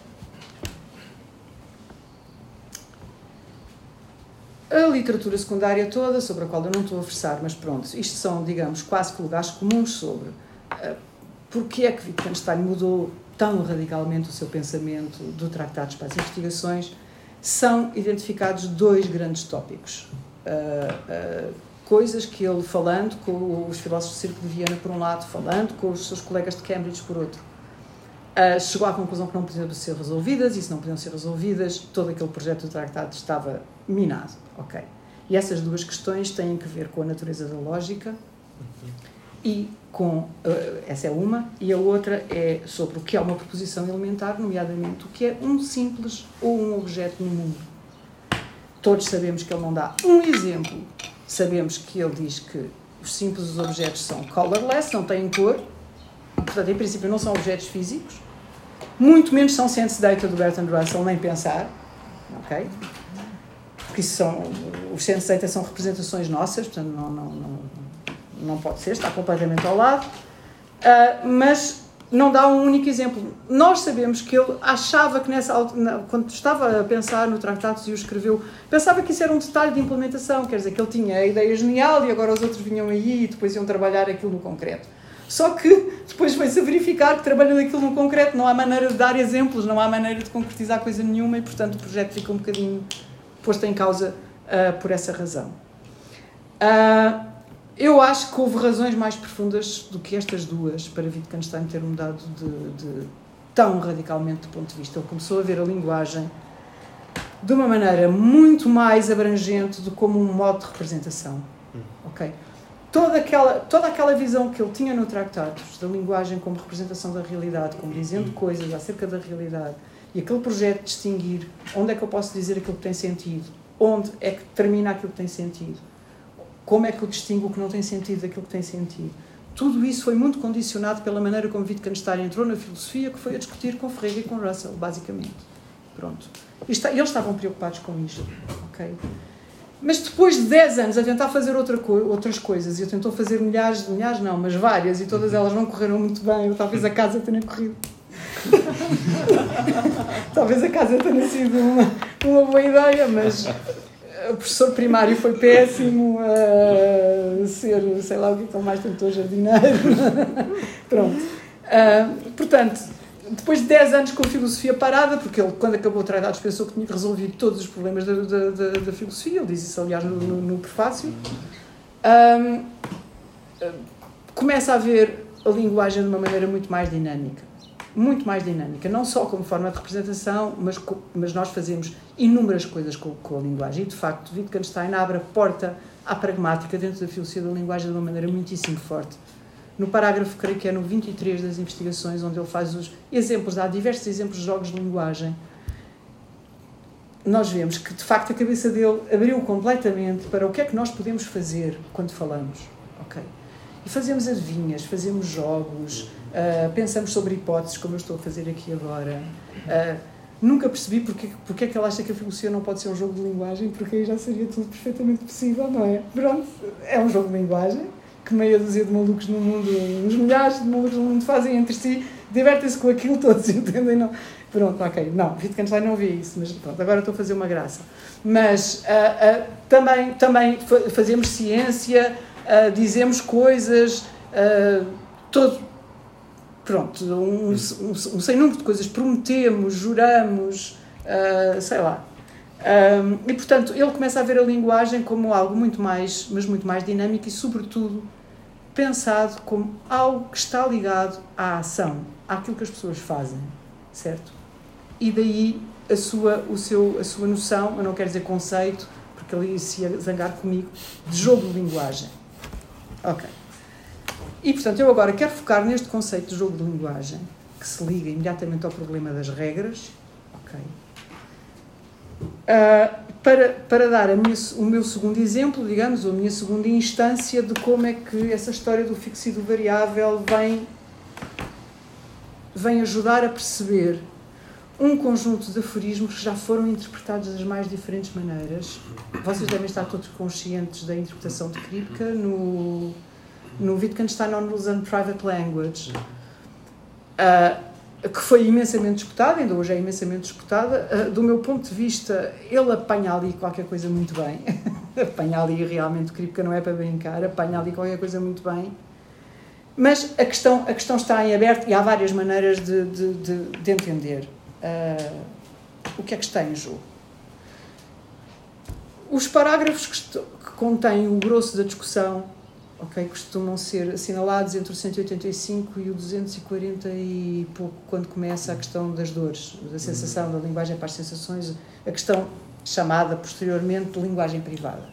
a literatura secundária toda, sobre a qual eu não estou a versar, mas pronto, isto são, digamos, quase que lugares comuns sobre uh, porque é que Wittgenstein mudou tão radicalmente o seu pensamento do Tratados para as Investigações, são identificados dois grandes tópicos. Uh, uh, coisas que ele, falando com os filósofos do Círculo de Viena, por um lado, falando com os seus colegas de Cambridge, por outro, uh, chegou à conclusão que não podiam ser resolvidas, e se não podiam ser resolvidas, todo aquele projeto de tratado estava minado. Ok. E essas duas questões têm que ver com a natureza da lógica e com. Uh, essa é uma, e a outra é sobre o que é uma proposição elementar, nomeadamente o que é um simples ou um objeto no mundo. Todos sabemos que ele não dá um exemplo Sabemos que ele diz que os simples objetos são colorless, não têm cor, portanto, em princípio, não são objetos físicos, muito menos são sense data do Bertrand Russell, nem pensar, ok? Porque isso são, os sense data são representações nossas, portanto, não, não, não, não pode ser, está completamente ao lado, uh, mas não dá um único exemplo. Nós sabemos que ele achava que nessa quando estava a pensar no tratado e o escreveu, pensava que isso era um detalhe de implementação, quer dizer, que ele tinha a ideia genial e agora os outros vinham aí e depois iam trabalhar aquilo no concreto. Só que depois foi-se a verificar que trabalhando aquilo no concreto não há maneira de dar exemplos, não há maneira de concretizar coisa nenhuma e, portanto, o projeto fica um bocadinho posto em causa uh, por essa razão. Uh, eu acho que houve razões mais profundas do que estas duas para Wittgenstein ter mudado de, de, tão radicalmente do ponto de vista. Ele começou a ver a linguagem de uma maneira muito mais abrangente do como um modo de representação. Hum. Ok? Toda aquela, toda aquela visão que ele tinha no Tractatus da linguagem como representação da realidade, como dizendo hum. coisas acerca da realidade, e aquele projeto de distinguir onde é que eu posso dizer aquilo que tem sentido, onde é que termina aquilo que tem sentido como é que eu distingo o que não tem sentido daquilo que tem sentido? Tudo isso foi muito condicionado pela maneira como Wittgenstein entrou na filosofia, que foi a discutir com Frege e com Russell, basicamente. Pronto. Eles estavam preocupados com isto. ok? Mas depois de 10 anos a tentar fazer outra co outras coisas, e eu tentou fazer milhares, milhares não, mas várias, e todas elas não correram muito bem, talvez a casa tenha corrido. talvez a casa tenha sido uma, uma boa ideia, mas o professor primário foi péssimo, uh, ser, sei lá o que é que ele mais tentou, jardineiro. Pronto. Uh, portanto, depois de 10 anos com a filosofia parada, porque ele, quando acabou o Tratados, pensou que tinha resolvido todos os problemas da, da, da, da filosofia, ele diz isso, aliás, no, no, no prefácio, um, começa a ver a linguagem de uma maneira muito mais dinâmica. Muito mais dinâmica, não só como forma de representação, mas, mas nós fazemos inúmeras coisas com, com a linguagem. E, de facto, Wittgenstein abre a porta à pragmática dentro da filosofia da linguagem de uma maneira muitíssimo forte no parágrafo, creio que é no 23 das investigações, onde ele faz os exemplos, dá diversos exemplos de jogos de linguagem, nós vemos que, de facto, a cabeça dele abriu completamente para o que é que nós podemos fazer quando falamos. Ok? E fazemos adivinhas, fazemos jogos, uh, pensamos sobre hipóteses, como eu estou a fazer aqui agora. Uh, nunca percebi porque, porque é que ele acha que a filosofia não pode ser um jogo de linguagem, porque aí já seria tudo perfeitamente possível, não é? Pronto, é um jogo de linguagem, que meia dúzia de malucos no mundo, uns milhares de malucos no mundo fazem entre si, divertem-se com aquilo, todos entendem? Não. Pronto, ok. Não, Wittgenstein não vê isso, mas pronto, agora estou a fazer uma graça. Mas uh, também, também fazemos ciência, dizemos coisas, todo, pronto, um, um, um, sem número de coisas, prometemos, juramos, sei lá. Um, e portanto, ele começa a ver a linguagem como algo muito mais, mas muito mais dinâmico e, sobretudo, pensado como algo que está ligado à ação, àquilo que as pessoas fazem, certo? E daí a sua, o seu, a sua noção, eu não quero dizer conceito, porque ele se ia zangar comigo, de jogo de linguagem. Ok. E portanto, eu agora quero focar neste conceito de jogo de linguagem, que se liga imediatamente ao problema das regras, ok? Uh, para, para dar minha, o meu segundo exemplo, digamos, ou a minha segunda instância de como é que essa história do fixo e do variável vem, vem ajudar a perceber um conjunto de aforismos que já foram interpretados das mais diferentes maneiras. Vocês devem estar todos conscientes da interpretação de Kripke no, no Wittgenstein on Rules Private Language. Uh, que foi imensamente disputada, ainda hoje é imensamente disputada. Uh, do meu ponto de vista, ele apanha ali qualquer coisa muito bem. apanha ali realmente, Kripke não é para brincar, apanha ali qualquer coisa muito bem. Mas a questão, a questão está em aberto e há várias maneiras de, de, de, de entender uh, o que é que está em jogo. Os parágrafos que, que contêm o grosso da discussão ok, costumam ser assinalados entre o 185 e o 240 e pouco, quando começa a questão das dores, da sensação, da linguagem para as sensações, a questão chamada posteriormente de linguagem privada.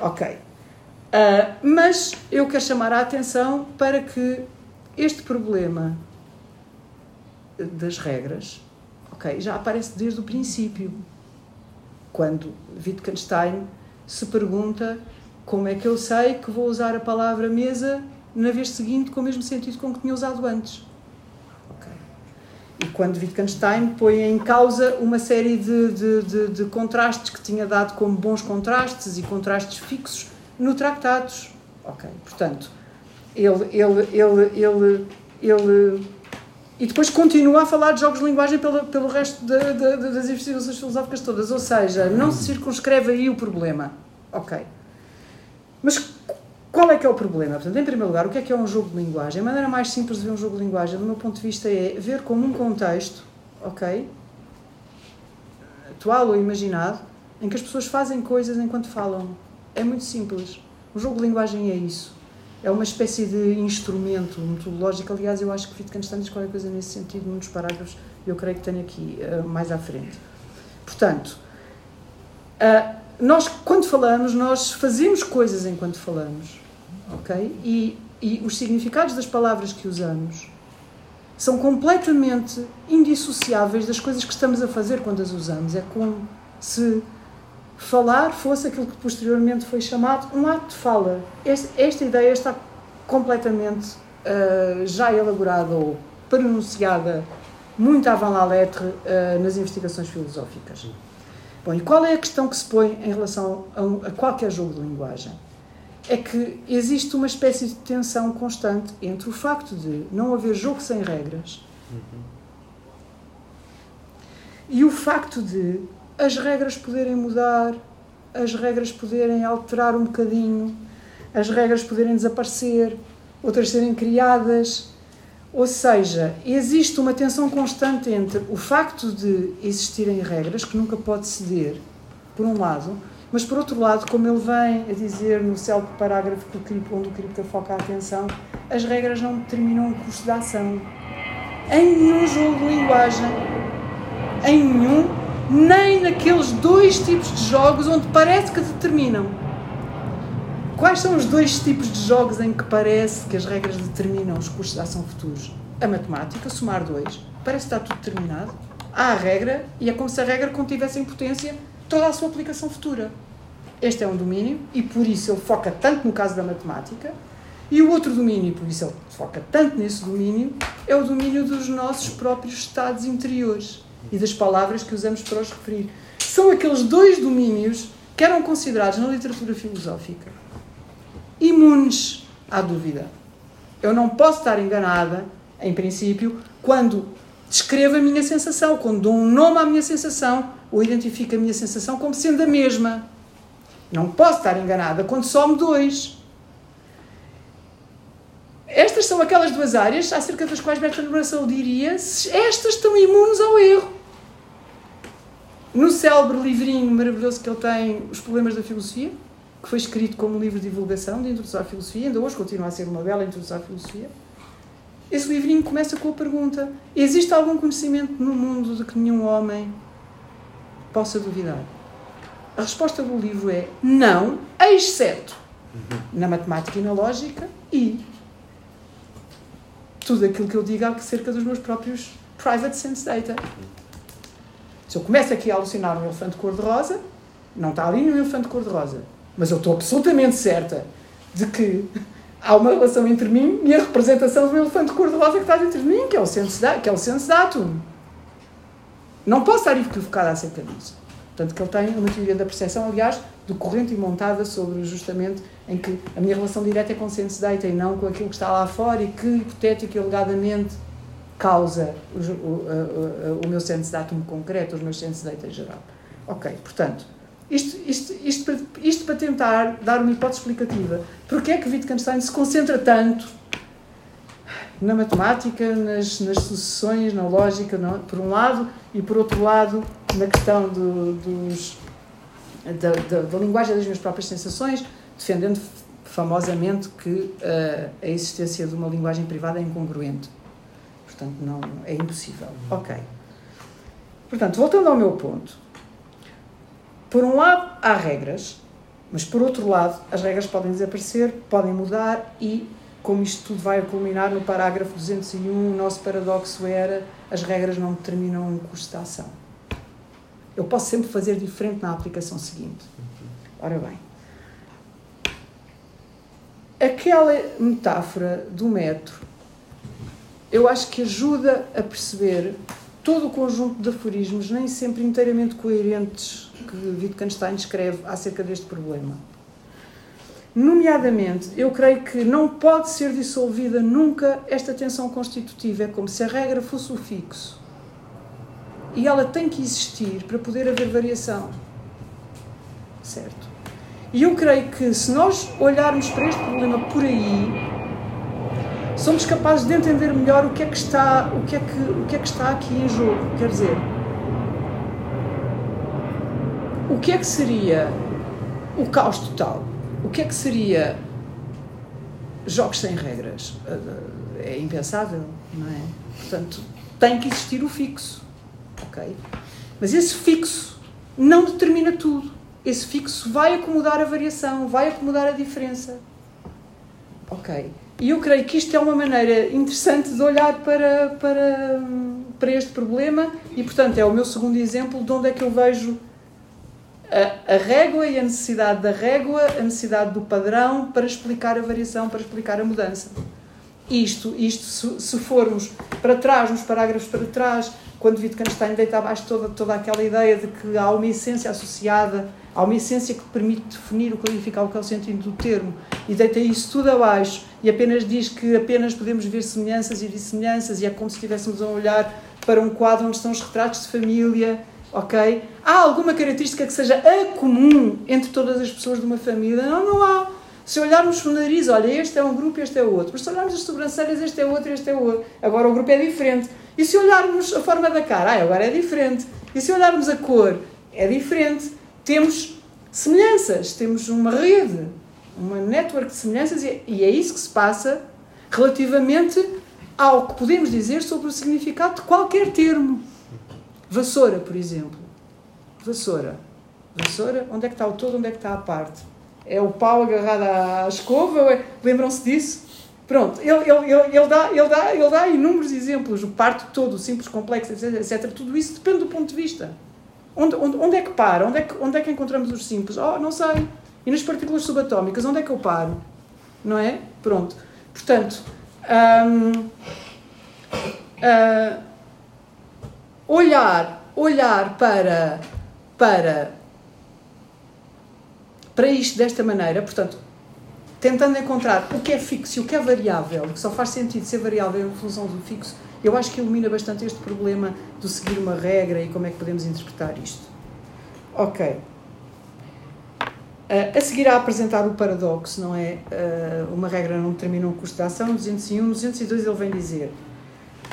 Ok. Uh, mas eu quero chamar a atenção para que este problema das regras ok, já aparece desde o princípio, quando Wittgenstein se pergunta como é que eu sei que vou usar a palavra mesa na vez seguinte com o mesmo sentido com que tinha usado antes? E quando Wittgenstein põe em causa uma série de, de, de, de, contrastes que tinha dado como bons contrastes e contrastes fixos no Tratados. Ok, portanto, ele, ele, ele, ele, ele e depois continua a falar de jogos de linguagem pelo, pelo resto de, de, de, das investigações filosóficas todas. Ou seja, não se circunscreve aí o problema. Ok. Mas qual é que é o problema? Portanto, em primeiro lugar, o que é que é um jogo de linguagem? A maneira mais simples de ver um jogo de linguagem, do meu ponto de vista, é ver como um contexto, ok? Atual ou imaginado, em que as pessoas fazem coisas enquanto falam. É muito simples. O jogo de linguagem é isso. É uma espécie de instrumento metodológico. Aliás, eu acho que Wittgenstein diz qualquer coisa nesse sentido, num dos parágrafos, eu creio que tenho aqui uh, mais à frente. Portanto, uh, nós, quando falamos, nós fazemos coisas enquanto falamos, ok? E, e os significados das palavras que usamos são completamente indissociáveis das coisas que estamos a fazer quando as usamos. É como se falar fosse aquilo que posteriormente foi chamado um ato de fala. Esta, ideia está completamente uh, já elaborada ou pronunciada muito avant la lettre uh, nas investigações filosóficas. Bom, e qual é a questão que se põe em relação a, um, a qualquer jogo de linguagem? É que existe uma espécie de tensão constante entre o facto de não haver jogo sem regras uhum. e o facto de as regras poderem mudar, as regras poderem alterar um bocadinho, as regras poderem desaparecer, outras serem criadas. Ou seja, existe uma tensão constante entre o facto de existirem regras, que nunca pode ceder, por um lado, mas por outro lado, como ele vem a dizer no célebre parágrafo onde o cripto foca a atenção, as regras não determinam o curso da ação. Em nenhum jogo de linguagem, em nenhum, nem naqueles dois tipos de jogos onde parece que determinam. Quais são os dois tipos de jogos em que parece que as regras determinam os cursos de ação futuros? A matemática, somar dois, parece está tudo determinado. Há a regra e é como se a regra contivesse em potência toda a sua aplicação futura. Este é um domínio e por isso ele foca tanto no caso da matemática, e o outro domínio, e por isso ele foca tanto nesse domínio, é o domínio dos nossos próprios estados interiores e das palavras que usamos para os referir. São aqueles dois domínios que eram considerados na literatura filosófica imunes à dúvida. Eu não posso estar enganada, em princípio, quando descrevo a minha sensação, quando dou um nome à minha sensação ou identifico a minha sensação como sendo a mesma. Não posso estar enganada quando some dois. Estas são aquelas duas áreas acerca das quais Bertrand Russell diria estas estão imunes ao erro. No célebre livrinho maravilhoso que ele tem, Os Problemas da Filosofia, que foi escrito como um livro de divulgação de introdução à filosofia, ainda hoje continua a ser uma bela introdução à filosofia. Esse livrinho começa com a pergunta: existe algum conhecimento no mundo de que nenhum homem possa duvidar? A resposta do livro é não, exceto na matemática e na lógica e tudo aquilo que eu digo acerca dos meus próprios private sense data. Se eu começo aqui a alucinar um elefante cor-de-rosa, não está ali nenhum elefante cor-de-rosa. Mas eu estou absolutamente certa de que há uma relação entre mim e a representação do elefante cor-de-rosa que está dentro de mim, que é o sense, da, que é o sense datum. Não posso estar equivocada acerca disso. Portanto, que ele tem uma teoria da percepção, aliás, decorrente e montada sobre justamente em que a minha relação direta é com o sense data e não com aquilo que está lá fora e que, hipotético e alegadamente, causa o, o, o, o meu sense datum concreto, os meus sense data em geral. Ok, portanto, isto, isto, isto, isto para tentar dar uma hipótese explicativa. Porquê é que Wittgenstein se concentra tanto na matemática, nas, nas sucessões, na lógica, não, por um lado, e por outro lado, na questão do, dos, da, da, da, linguagem das minhas próprias sensações, defendendo famosamente que uh, a existência de uma linguagem privada é incongruente. Portanto, não, é impossível. Ok. Portanto, voltando ao meu ponto. Por um lado, há regras, mas por outro lado, as regras podem desaparecer, podem mudar e como isto tudo vai culminar no parágrafo 201, o nosso paradoxo era as regras não determinam um curso de ação. Eu posso sempre fazer diferente na aplicação seguinte. Ora bem, aquela metáfora do metro, eu acho que ajuda a perceber todo o conjunto de aforismos, nem sempre inteiramente coerentes, que Wittgenstein escreve acerca deste problema. Nomeadamente, eu creio que não pode ser dissolvida nunca esta tensão constitutiva. É como se a regra fosse o fixo. E ela tem que existir para poder haver variação. Certo? E eu creio que se nós olharmos para este problema por aí, somos capazes de entender melhor o que é que está, o que é que, o que é que está aqui em jogo. Quer dizer, o que é que seria o caos total? O que é que seria jogos sem regras? É impensável, não é? Portanto, tem que existir o fixo, ok? Mas esse fixo não determina tudo. Esse fixo vai acomodar a variação, vai acomodar a diferença. Ok. E eu creio que isto é uma maneira interessante de olhar para, para, para este problema e, portanto, é o meu segundo exemplo de onde é que eu vejo a, a régua e a necessidade da régua, a necessidade do padrão para explicar a variação, para explicar a mudança. Isto, isto se, se formos para trás, nos parágrafos para trás, quando Wittgenstein deita abaixo toda, toda aquela ideia de que há uma essência associada, há uma essência que permite definir ou o que é o sentido do termo, e deita isso tudo abaixo e apenas diz que apenas podemos ver semelhanças e dissemelhanças, e é como se estivéssemos a olhar para um quadro onde estão os retratos de família Ok? Há alguma característica que seja a comum entre todas as pessoas de uma família? Não, não há. Se olharmos o nariz, olha, este é um grupo, este é outro. Mas se olharmos as sobrancelhas, este é outro, este é outro. Agora o grupo é diferente. E se olharmos a forma da cara, ah, agora é diferente. E se olharmos a cor, é diferente. Temos semelhanças, temos uma rede, uma network de semelhanças e é isso que se passa relativamente ao que podemos dizer sobre o significado de qualquer termo. Vassoura, por exemplo. Vassoura. Vassoura, onde é que está o todo, onde é que está a parte? É o pau agarrado à escova? É... Lembram-se disso? Pronto, ele, ele, ele, ele, dá, ele, dá, ele dá inúmeros exemplos, o parte todo, o simples, complexo, etc, etc. Tudo isso depende do ponto de vista. Onde, onde, onde é que para? Onde é que, onde é que encontramos os simples? Oh, não sei. E nas partículas subatómicas, onde é que eu paro? Não é? Pronto. Portanto, hum, uh, olhar, olhar para, para, para isto desta maneira, portanto, tentando encontrar o que é fixo e o que é variável, que só faz sentido ser variável em função do fixo, eu acho que ilumina bastante este problema de seguir uma regra e como é que podemos interpretar isto. Ok. Uh, a seguir a apresentar o paradoxo, não é? Uh, uma regra não determina um custo de ação. No 201, no 202 ele vem dizer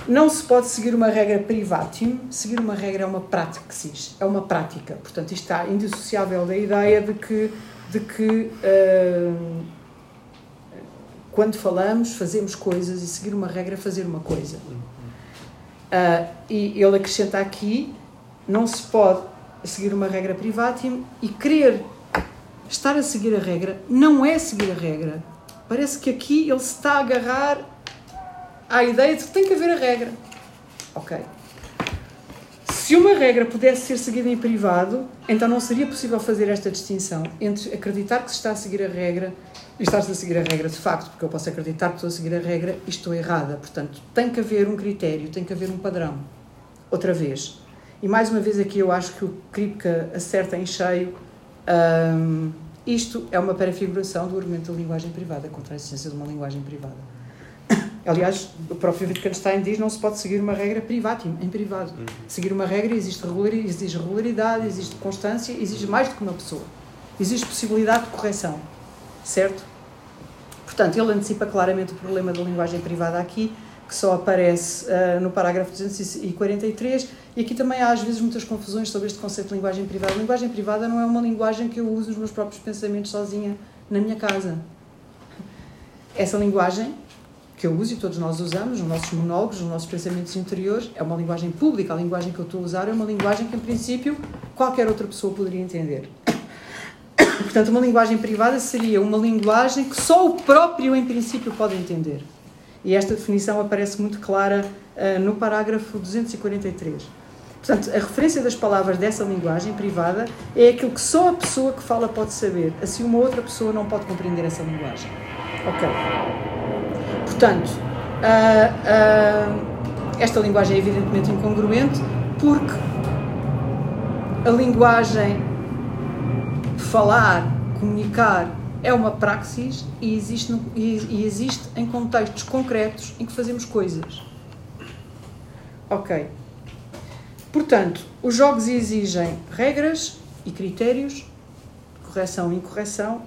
não se pode seguir uma regra privatium, seguir uma regra é uma praxis, é uma prática. Portanto, isto está indissociável da ideia de que, de que uh, quando falamos, fazemos coisas e seguir uma regra é fazer uma coisa. Uh, e ele acrescenta aqui: não se pode seguir uma regra privatium e querer estar a seguir a regra não é seguir a regra. Parece que aqui ele se está a agarrar à ideia de que tem que haver a regra. Ok. Se uma regra pudesse ser seguida em privado, então não seria possível fazer esta distinção entre acreditar que se está a seguir a regra e estar-se a seguir a regra de facto, porque eu posso acreditar que estou a seguir a regra e estou errada. Portanto, tem que haver um critério, tem que haver um padrão. Outra vez. E mais uma vez aqui eu acho que o Kripke acerta em cheio. Um, isto é uma prefiguração do argumento da linguagem privada contra a existência de uma linguagem privada. Aliás, o próprio Wittgenstein diz não se pode seguir uma regra privada, em privado. Uhum. Seguir uma regra existe regularidade, exige regularidade, existe constância, exige mais do que uma pessoa. Existe possibilidade de correção. Certo? Portanto, ele antecipa claramente o problema da linguagem privada aqui, que só aparece uh, no parágrafo 243, e aqui também há às vezes muitas confusões sobre este conceito de linguagem privada. A linguagem privada não é uma linguagem que eu uso nos meus próprios pensamentos sozinha na minha casa. Essa linguagem que eu uso e todos nós usamos, nos nossos monólogos, nos nossos pensamentos interiores, é uma linguagem pública. A linguagem que eu estou a usar é uma linguagem que, em princípio, qualquer outra pessoa poderia entender. Portanto, uma linguagem privada seria uma linguagem que só o próprio, em princípio, pode entender. E esta definição aparece muito clara uh, no parágrafo 243. Portanto, a referência das palavras dessa linguagem privada é aquilo que só a pessoa que fala pode saber, assim uma outra pessoa não pode compreender essa linguagem. Ok. Portanto, uh, uh, esta linguagem é evidentemente incongruente porque a linguagem falar, comunicar é uma praxis e existe, e existe em contextos concretos em que fazemos coisas. Ok. Portanto, os jogos exigem regras e critérios, correção e incorreção,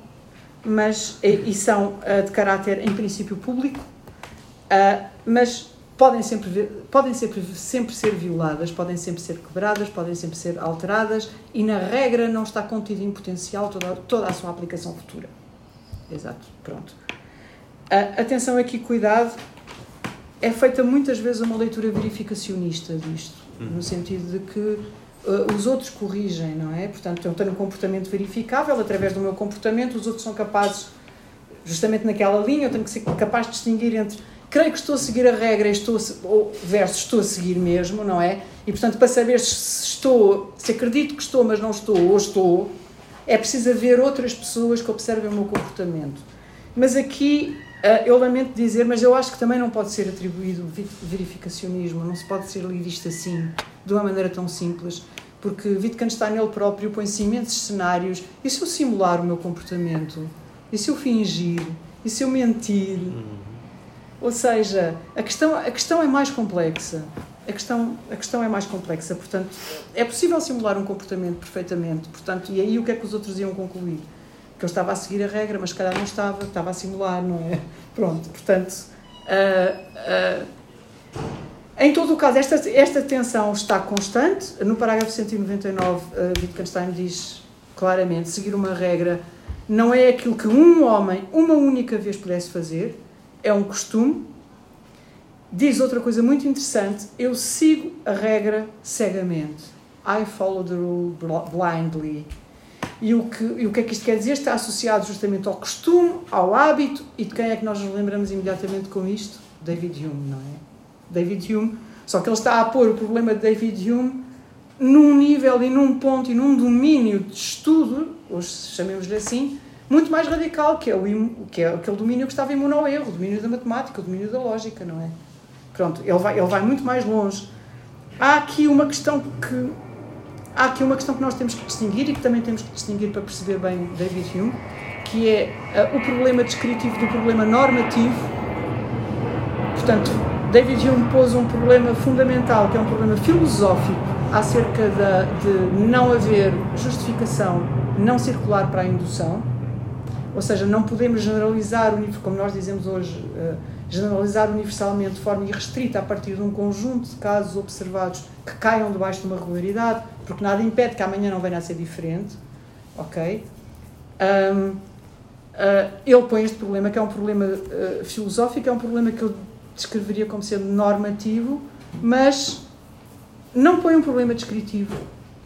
mas, e, são uh, de caráter, em princípio, público, uh, mas podem sempre, podem sempre, sempre ser violadas, podem sempre ser quebradas, podem sempre ser alteradas e na regra não está contido em potencial toda, toda a sua aplicação futura. Exato, pronto. Uh, atenção aqui, cuidado, é feita muitas vezes uma leitura verificacionista disto, uhum. no sentido de que uh, os outros corrigem, não é? Portanto, eu tenho um comportamento verificável, através do meu comportamento, os outros são capazes, justamente naquela linha, eu tenho que ser capaz de distinguir entre creio que estou a seguir a regra estou a, ou versus estou a seguir mesmo, não é? E portanto, para saber se estou, se acredito que estou, mas não estou, ou estou, é preciso haver outras pessoas que observem o meu comportamento. Mas aqui eu lamento dizer, mas eu acho que também não pode ser atribuído verificacionismo, não se pode ser lido isto assim, de uma maneira tão simples, porque Wittgenstein ele próprio põe-se imensos cenários. E se eu simular o meu comportamento? E se eu fingir? E se eu mentir? Uhum. Ou seja, a questão, a questão é mais complexa. a questão, a questão é mais complexa. Portanto, é possível simular um comportamento perfeitamente. Portanto, e aí o que é que os outros iam concluir? Que eu estava a seguir a regra, mas se calhar não estava, estava a simular, não é? Pronto, portanto. Uh, uh, em todo o caso, esta, esta tensão está constante. No parágrafo 199, uh, Wittgenstein diz claramente: seguir uma regra não é aquilo que um homem, uma única vez, pudesse fazer, é um costume. Diz outra coisa muito interessante: eu sigo a regra cegamente. I follow the rule blindly. E o, que, e o que é que isto quer dizer? Está associado justamente ao costume, ao hábito, e de quem é que nós nos lembramos imediatamente com isto? David Hume, não é? David Hume, só que ele está a pôr o problema de David Hume num nível e num ponto e num domínio de estudo, hoje chamemos-lhe assim, muito mais radical, que é, o, que é aquele domínio que estava imune ao erro, o domínio da matemática, o domínio da lógica, não é? Pronto, ele vai, ele vai muito mais longe. Há aqui uma questão que há aqui uma questão que nós temos que distinguir e que também temos que distinguir para perceber bem David Hume, que é uh, o problema descritivo do problema normativo. Portanto, David Hume pôs um problema fundamental, que é um problema filosófico, acerca de, de não haver justificação não circular para a indução, ou seja, não podemos generalizar, como nós dizemos hoje, eh, generalizar universalmente de forma irrestrita a partir de um conjunto de casos observados que caiam debaixo de uma regularidade, porque nada impede que amanhã não venha a ser diferente, ok? Um, uh, eh, ele põe este problema, que é um problema uh, filosófico, é um problema que eu descreveria como sendo normativo, mas não põe um problema descritivo.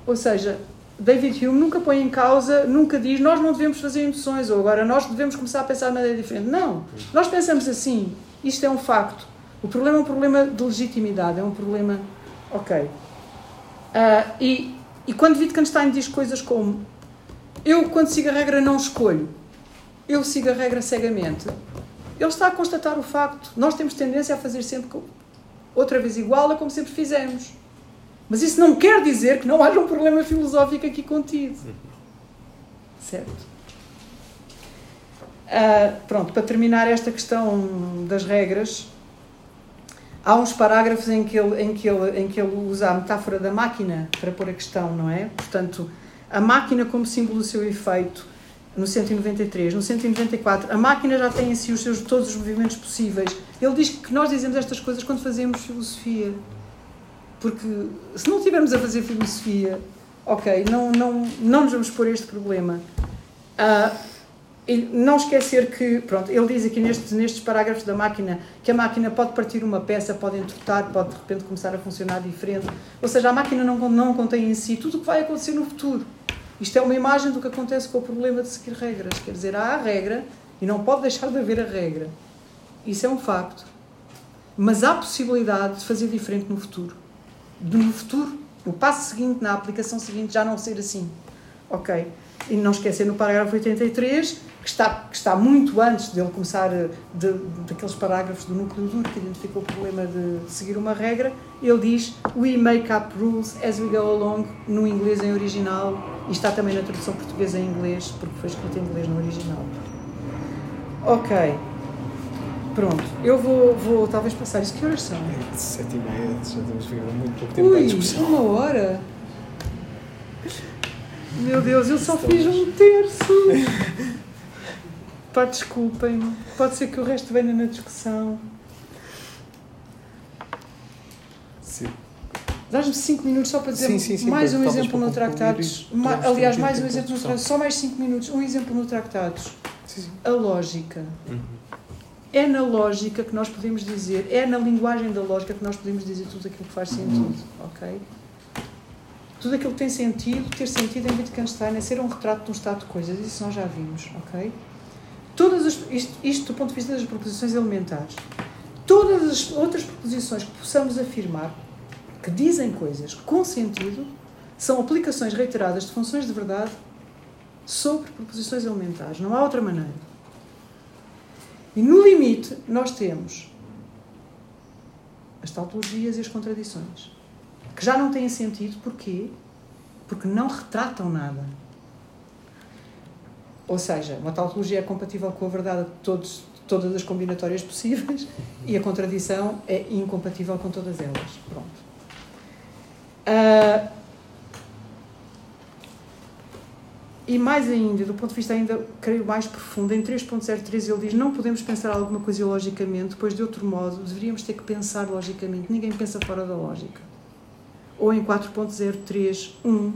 Ou seja, David Hume nunca põe em causa, nunca diz nós não devemos fazer induções ou agora nós devemos começar a pensar de maneira diferente. Não. Nós pensamos assim. Isto é um facto. O problema é um problema de legitimidade, é um problema. Ok. Uh, e, e quando Wittgenstein diz coisas como eu, quando sigo a regra, não escolho, eu sigo a regra cegamente, ele está a constatar o facto. Nós temos tendência a fazer sempre outra vez igual a como sempre fizemos. Mas isso não quer dizer que não haja um problema filosófico aqui contido. Certo? Uh, pronto, para terminar esta questão das regras, há uns parágrafos em que, ele, em, que ele, em que ele usa a metáfora da máquina para pôr a questão, não é? Portanto, a máquina como símbolo do seu efeito, no 193, no 194, a máquina já tem em si os seus, todos os movimentos possíveis. Ele diz que nós dizemos estas coisas quando fazemos filosofia. Porque se não estivermos a fazer filosofia, ok, não, não, não nos vamos pôr este problema. Uh, não esquecer que, pronto, ele diz aqui nestes, nestes parágrafos da máquina que a máquina pode partir uma peça, pode entortar, pode de repente começar a funcionar diferente. Ou seja, a máquina não, não contém em si tudo o que vai acontecer no futuro. Isto é uma imagem do que acontece com o problema de seguir regras. Quer dizer, há a regra e não pode deixar de haver a regra. Isso é um facto. Mas há possibilidade de fazer diferente no futuro no futuro, no passo seguinte, na aplicação seguinte, já não ser assim. Ok? E não esquecer no parágrafo 83, que está, que está muito antes dele começar, eh, de, daqueles parágrafos do núcleo duro que identificou o problema de seguir uma regra, ele diz We make up rules as we go along, no inglês em original, e está também na tradução portuguesa em inglês, porque foi escrito em inglês no original. Ok. Pronto, eu vou, vou talvez passar isso. Que horas são? É sete e meia, já temos muito pouco tempo Ui, para a discussão. uma hora? Meu Deus, eu só fiz um terço. Pá, desculpem-me. Pode ser que o resto venha na discussão. Sim. Dás-me 5 minutos só para dizer sim, sim, sim, mais um exemplo no Tractados. Ma aliás, mais um exemplo no Tractados. Só mais 5 minutos. Um exemplo no Tractados. Sim, sim. A lógica. Uhum é na lógica que nós podemos dizer, é na linguagem da lógica que nós podemos dizer tudo aquilo que faz sentido, ok? Tudo aquilo que tem sentido, ter sentido em Wittgenstein é ser um retrato de um estado de coisas, isso nós já vimos, ok? Todas as, isto, isto do ponto de vista das proposições elementares. Todas as outras proposições que possamos afirmar que dizem coisas com sentido são aplicações reiteradas de funções de verdade sobre proposições elementares. Não há outra maneira. E no limite, nós temos as tautologias e as contradições, que já não têm sentido, porquê? Porque não retratam nada. Ou seja, uma tautologia é compatível com a verdade de todos, todas as combinatórias possíveis e a contradição é incompatível com todas elas. Pronto. Ah, e mais ainda, do ponto de vista ainda, creio, mais profundo, em 3.03 ele diz não podemos pensar alguma coisa logicamente, pois de outro modo deveríamos ter que pensar logicamente. Ninguém pensa fora da lógica. Ou em 4.03.1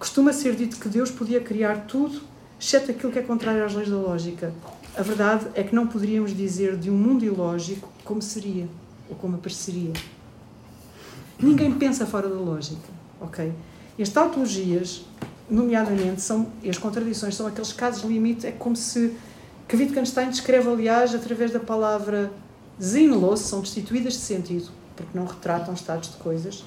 costuma ser dito que Deus podia criar tudo, exceto aquilo que é contrário às leis da lógica. A verdade é que não poderíamos dizer de um mundo ilógico como seria, ou como apareceria. Ninguém pensa fora da lógica, ok? As tautologias, nomeadamente, são, e as contradições são aqueles casos limite, é como se, que Wittgenstein descreve, aliás, através da palavra sinnlos, são destituídas de sentido, porque não retratam estados de coisas,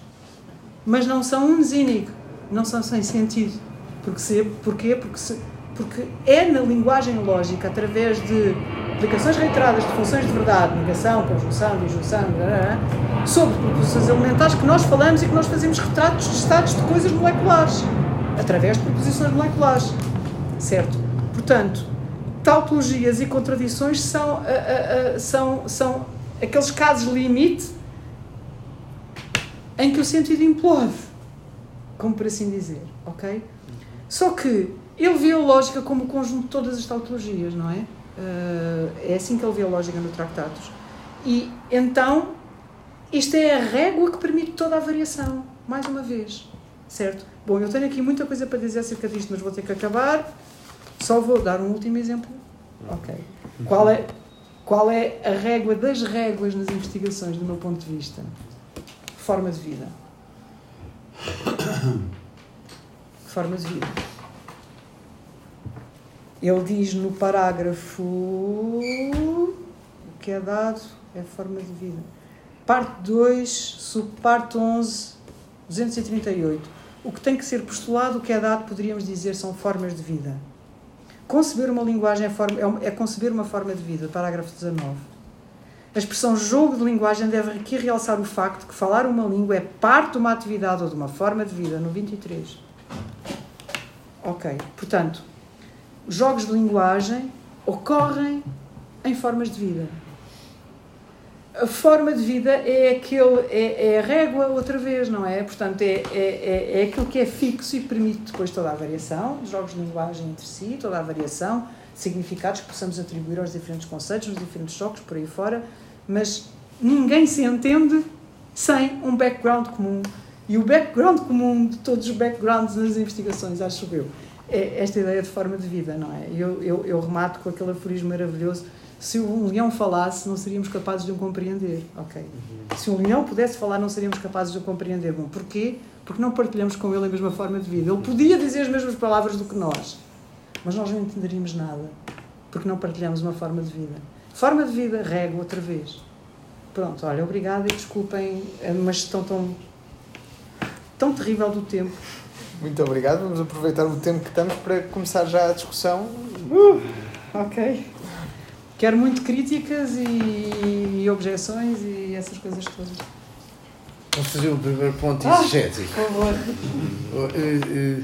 mas não são unsinnig, não são sem sentido. Porque se, porquê? Porque, se, porque é na linguagem lógica, através de aplicações reiteradas de funções de verdade, negação, conjunção, disjunção, sobre proposições elementares que nós falamos e que nós fazemos retratos de estados de coisas moleculares, através de proposições moleculares. Certo? Portanto, tautologias e contradições são, uh, uh, uh, são, são aqueles casos limite em que o sentido implode, como por assim dizer, ok? Só que ele vê a lógica como o conjunto de todas as tautologias, não é? Uh, é assim que ele vê a lógica no Tractatus. E então, isto é a régua que permite toda a variação, mais uma vez, certo? Bom, eu tenho aqui muita coisa para dizer acerca disto, mas vou ter que acabar. Só vou dar um último exemplo. Ok. Qual é, qual é a régua das réguas nas investigações, do meu ponto de vista? Forma de vida. Forma de vida. Ele diz no parágrafo o que é dado é forma de vida. Parte 2, subparte 11, 238. O que tem que ser postulado, o que é dado, poderíamos dizer, são formas de vida. Conceber uma linguagem é, forma, é conceber uma forma de vida, parágrafo 19. A expressão jogo de linguagem deve aqui realçar o facto que falar uma língua é parte de uma atividade ou de uma forma de vida, no 23. Ok, portanto, jogos de linguagem ocorrem em formas de vida. A forma de vida é aquele, é, é a régua outra vez, não é? Portanto, é, é, é, é aquilo que é fixo e permite depois toda a variação, jogos de linguagem entre si, toda a variação, significados que possamos atribuir aos diferentes conceitos, nos diferentes choques, por aí fora, mas ninguém se entende sem um background comum. E o background comum de todos os backgrounds nas investigações, acho eu, é esta ideia de forma de vida, não é? Eu, eu, eu remato com aquele aforismo maravilhoso se um leão falasse, não seríamos capazes de o compreender. Ok. Se um leão pudesse falar, não seríamos capazes de o compreender. Bom, porquê? Porque não partilhamos com ele a mesma forma de vida. Ele podia dizer as mesmas palavras do que nós, mas nós não entenderíamos nada, porque não partilhamos uma forma de vida. Forma de vida, régua outra vez. Pronto, olha, obrigada e desculpem uma gestão tão, tão terrível do tempo. Muito obrigado. Vamos aproveitar o tempo que estamos para começar já a discussão. Uh, ok. Quero muito críticas e, e objeções e essas coisas todas. Vamos fazer o primeiro ponto Ah, exegético. Por favor. Eh, eh,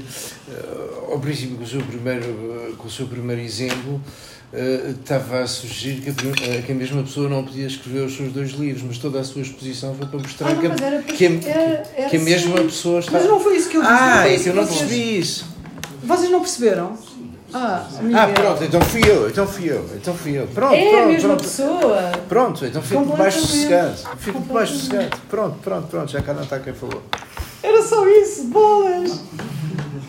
eh, Ao princípio, com o seu primeiro, com o seu primeiro exemplo, eh, estava a sugerir que a, eh, que a mesma pessoa não podia escrever os seus dois livros, mas toda a sua exposição foi para mostrar Ah, não, que, era a, para- que, a, era- era que a mesma assim. pessoa está. Mas não foi isso que eu disse. Ah, é isso que eu não vocês- percebi isso. Vocês não perceberam? Ah. Ah, pronto, então fui eu, então fui eu, então fui eu. Pronto, É a pronto, mesma pronto. pessoa. Pronto, então fico mais sossegado. Fico mais sossegado. Pronto, pronto, pronto, já cá não está quem falou. Era só isso, bolas.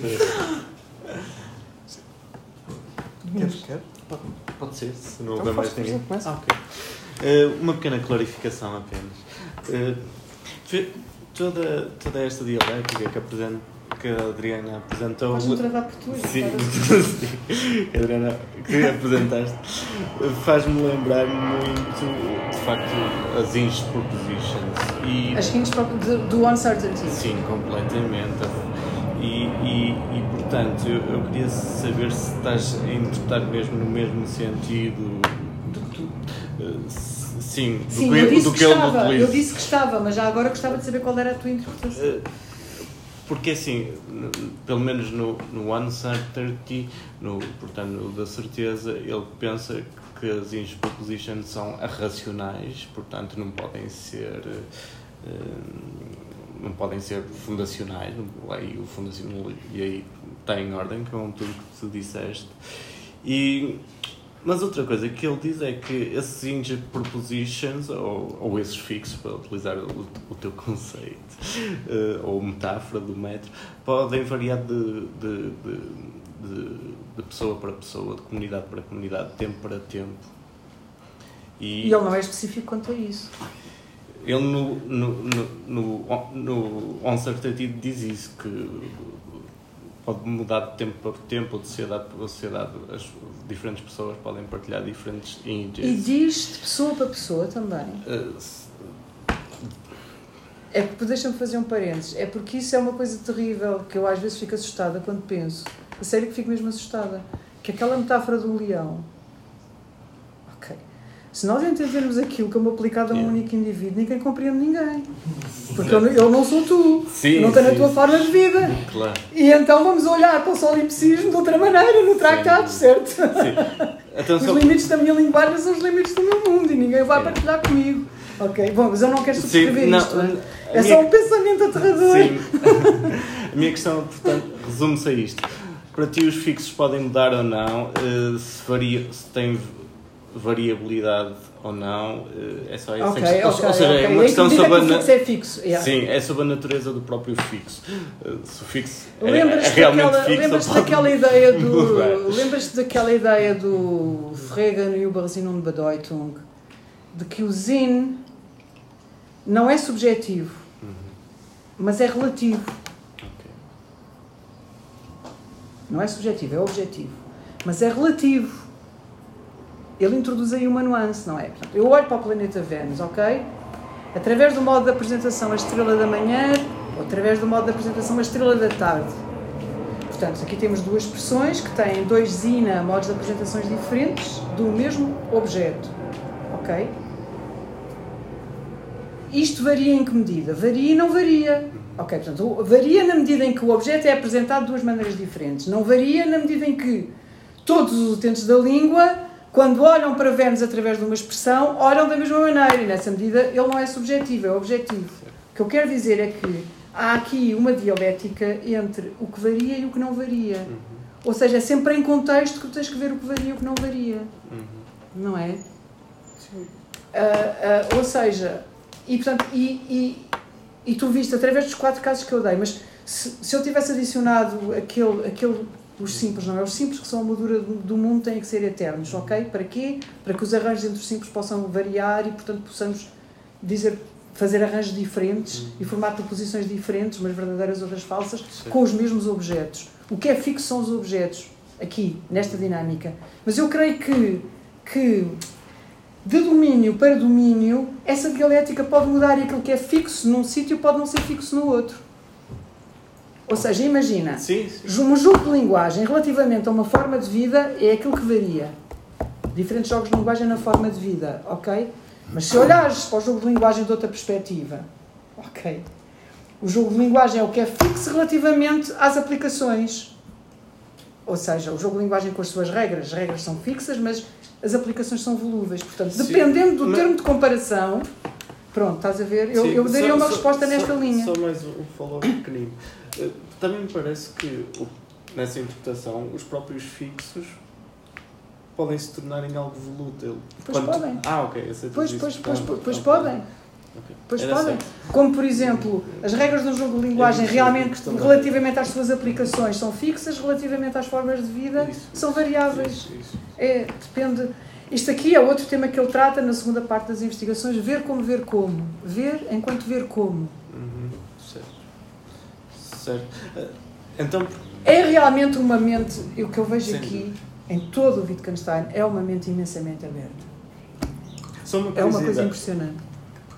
Queres? Quer? Pode ser, se não Então houver mais ninguém. começa. Ah, ok. Eh, uma pequena clarificação apenas. Fe- toda, toda esta dialética que, apresent, que a Adriana apresentou. Vais-me tratar por tu. Sim, agora. sim. Adriana, que apresentaste, faz-me lembrar muito, de facto, as Inch Propositions. E, As hints do, do uncertainty. Sim, completamente. E, e, e portanto, eu, eu queria saber se estás a interpretar mesmo no mesmo sentido. Do que tu. eh, Sim, do Sim, que, eu disse do que, que ele estava. utiliza. Eu disse que estava, mas já agora gostava de saber qual era a tua interpretação. Eh, Porque assim, pelo menos no, no uncertainty, no, portanto, no da certeza, ele pensa que as inch propositions são arracionais, portanto não podem ser eh, não podem ser fundacionais, aí o fundacional e aí está em ordem com tudo que tu disseste. E, mas outra coisa que ele diz é que esses injured propositions, ou, ou esses fixos, para utilizar o, o teu conceito, uh, ou metáfora do metro, podem variar de, de, de, de, de pessoa para pessoa, de comunidade para comunidade, de tempo para tempo. E, e ele não é específico quanto a isso. Ele no, no, no, no, no Uncertainty diz isso, que pode mudar de tempo para tempo, ou de sociedade para sociedade. As diferentes pessoas podem partilhar diferentes índices. E diz de pessoa para pessoa também. Uh, é porque, deixa-me fazer um parênteses, é porque isso é uma coisa terrível que eu às vezes fico assustada quando penso. A sério que fico mesmo assustada. Que aquela metáfora do leão se nós entendermos aquilo como aplicado a um único indivíduo, ninguém compreende ninguém. Porque eu, eu não sou tu. Sim, não tenho sim. a tua forma de vida. Claro. E então vamos olhar para o solipsismo de outra maneira, no tratado, certo? Sim. Então, os só... limites da minha linguagem são os limites do meu mundo e ninguém vai partilhar comigo. Ok? Bom, mas eu não quero subscrever não, isto. É minha... só um pensamento aterrador. Sim. a minha questão, portanto, resume-se a isto. Para ti, os fixos podem mudar ou não, eh, se, varia, se tem variabilidade ou não, eh, é só isso. Okay, okay, ou seja, okay. é uma questão sobre a fixo é fixo. Yeah. Sim, é sobre a natureza do próprio fixo. Eh, se o fixo é, é realmente daquela, fixo, lembras daquela ideia do lembras-te daquela ideia do Fregen e o Barzinum de Bedeutung de que o Zin não é subjetivo, uhum. mas é relativo. Não é subjetivo, é objetivo. Mas é relativo ele introduz aí uma nuance, não é? Eu olho para o planeta Vênus, ok? Através do modo de apresentação a estrela da manhã ou através do modo de apresentação a estrela da tarde. Portanto, aqui temos duas expressões que têm dois zina modos de apresentações diferentes do mesmo objeto, ok? Isto varia em que medida? Varia e não varia. Ok, portanto, varia na medida em que o objeto é apresentado de duas maneiras diferentes. Não varia na medida em que todos os utentes da língua quando olham para Vênus através de uma expressão, olham da mesma maneira e, nessa medida, ele não é subjetivo, é objetivo. O que eu quero dizer é que há aqui uma dialética entre o que varia e o que não varia. Uhum. Ou seja, é sempre em contexto que tu tens que ver o que varia e o que não varia. Uhum. Não é? Sim. Uh, uh, ou seja, e, portanto, e, e, e tu viste através dos quatro casos que eu dei, mas se, se eu tivesse adicionado aquele, aquele os simples, não é? Os simples que são a moldura do mundo têm que ser eternos, ok? Para quê? Para que os arranjos entre os simples possam variar e, portanto, possamos dizer, fazer arranjos diferentes uhum. e formar proposições diferentes, umas verdadeiras, outras falsas, Sim. com os mesmos objetos. O que é fixo são os objetos, aqui, nesta dinâmica. Mas eu creio que, que de domínio para domínio, essa dialética pode mudar e aquilo que é fixo num sítio pode não ser fixo no outro. Ou seja, imagina, sim, sim. um jogo de linguagem relativamente a uma forma de vida é aquilo que varia. Diferentes jogos de linguagem na forma de vida, ok? Mas se olhares para o jogo de linguagem de outra perspectiva, ok? O jogo de linguagem é o que é fixo relativamente às aplicações. Ou seja, o jogo de linguagem com as suas regras, as regras são fixas, mas as aplicações são volúveis. Portanto, sim, dependendo do mas... termo de comparação, pronto, estás a ver? Eu, eu daria só, uma só, resposta nesta só, linha. Só mais um follow pequenino. Eh, também me parece que nessa interpretação os próprios fixos podem se tornar em algo volútil. Pois Quando... podem. Ah, ok. Pois, pois, pois, pois, pois podem. Okay. Pois Era podem. Certo. Como, por exemplo, as regras do jogo de linguagem realmente, relativamente às suas aplicações, são fixas, relativamente às formas de vida, isso, são variáveis. Isso, isso. É, depende. Isto aqui é outro tema que ele trata na segunda parte das investigações: ver como ver como. Ver enquanto ver como. Certo. Eh, então. É realmente uma mente, o que eu vejo Sim. aqui, em todo o Wittgenstein, é uma mente imensamente aberta. Uma é uma coisa impressionante.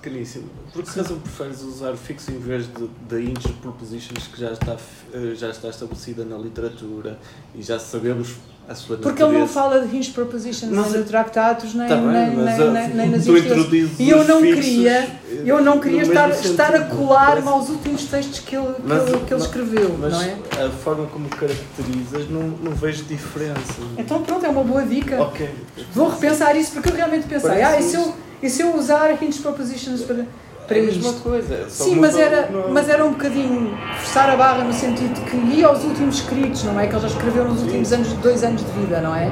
Pequeníssimo. Por que razão preferes usar fixo em vez de, de interpropositions que já está, eh, já está estabelecida na literatura e já sabemos a sua Porque ele não fala de hinge propositions nem no tratados, nem, tá bem, nem, nem, nem, nem nas investigações. E eu não queria, eu não queria estar, estar a colar-me aos últimos textos que ele, mas, que ele, que ele escreveu, mas não é? a forma como caracterizas não, não vejo diferença. Então pronto, é uma boa dica. Okay. Vou repensar isso porque eu realmente pensei, ah, e se eu, e se eu usar hinge propositions para... para é a mesma isto. coisa. é só Sim, mas era, não- mas era um bocadinho forçar a barra no sentido de que ia aos últimos escritos, não é? Que ele já escreveu nos últimos anos, dois anos de vida, não é?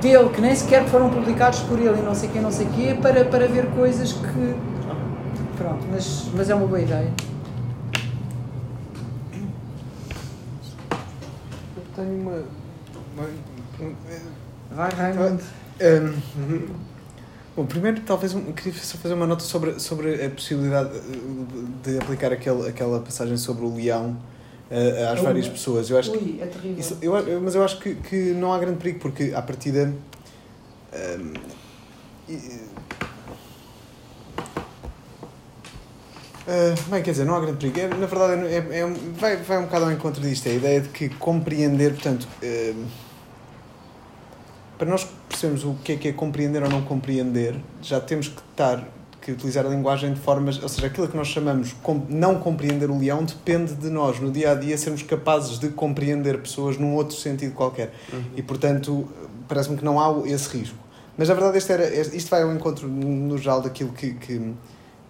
Dele, que nem sequer foram publicados por ele e não sei quem, não sei quê, para, para ver coisas que. Pronto, mas, mas é uma boa ideia. Eu tenho uma. uma- Vai, Raimundo. Um, bom, primeiro, talvez um, queria só fazer uma nota sobre, sobre a possibilidade de, de aplicar aquele, aquela passagem sobre o leão uh, às várias pessoas. Eu acho que Ui, é terrível. Isso, eu, eu- mas eu acho que, que não há grande perigo, porque à partida. hum, e- Ah, bem, quer dizer, não há grande perigo. É, na verdade, é, é um- vai, vai um bocado ao encontro disto. É a ideia de que compreender, portanto, hum, para nós percebermos o que é que é compreender ou não compreender, já temos que estar que utilizar a linguagem de formas, ou seja, aquilo que nós chamamos não compreender o leão depende de nós no dia a dia sermos capazes de compreender pessoas num outro sentido qualquer. Uhum. E portanto, parece-me que não há esse risco. Mas a verdade este era, isto vai ao encontro no geral daquilo que, que,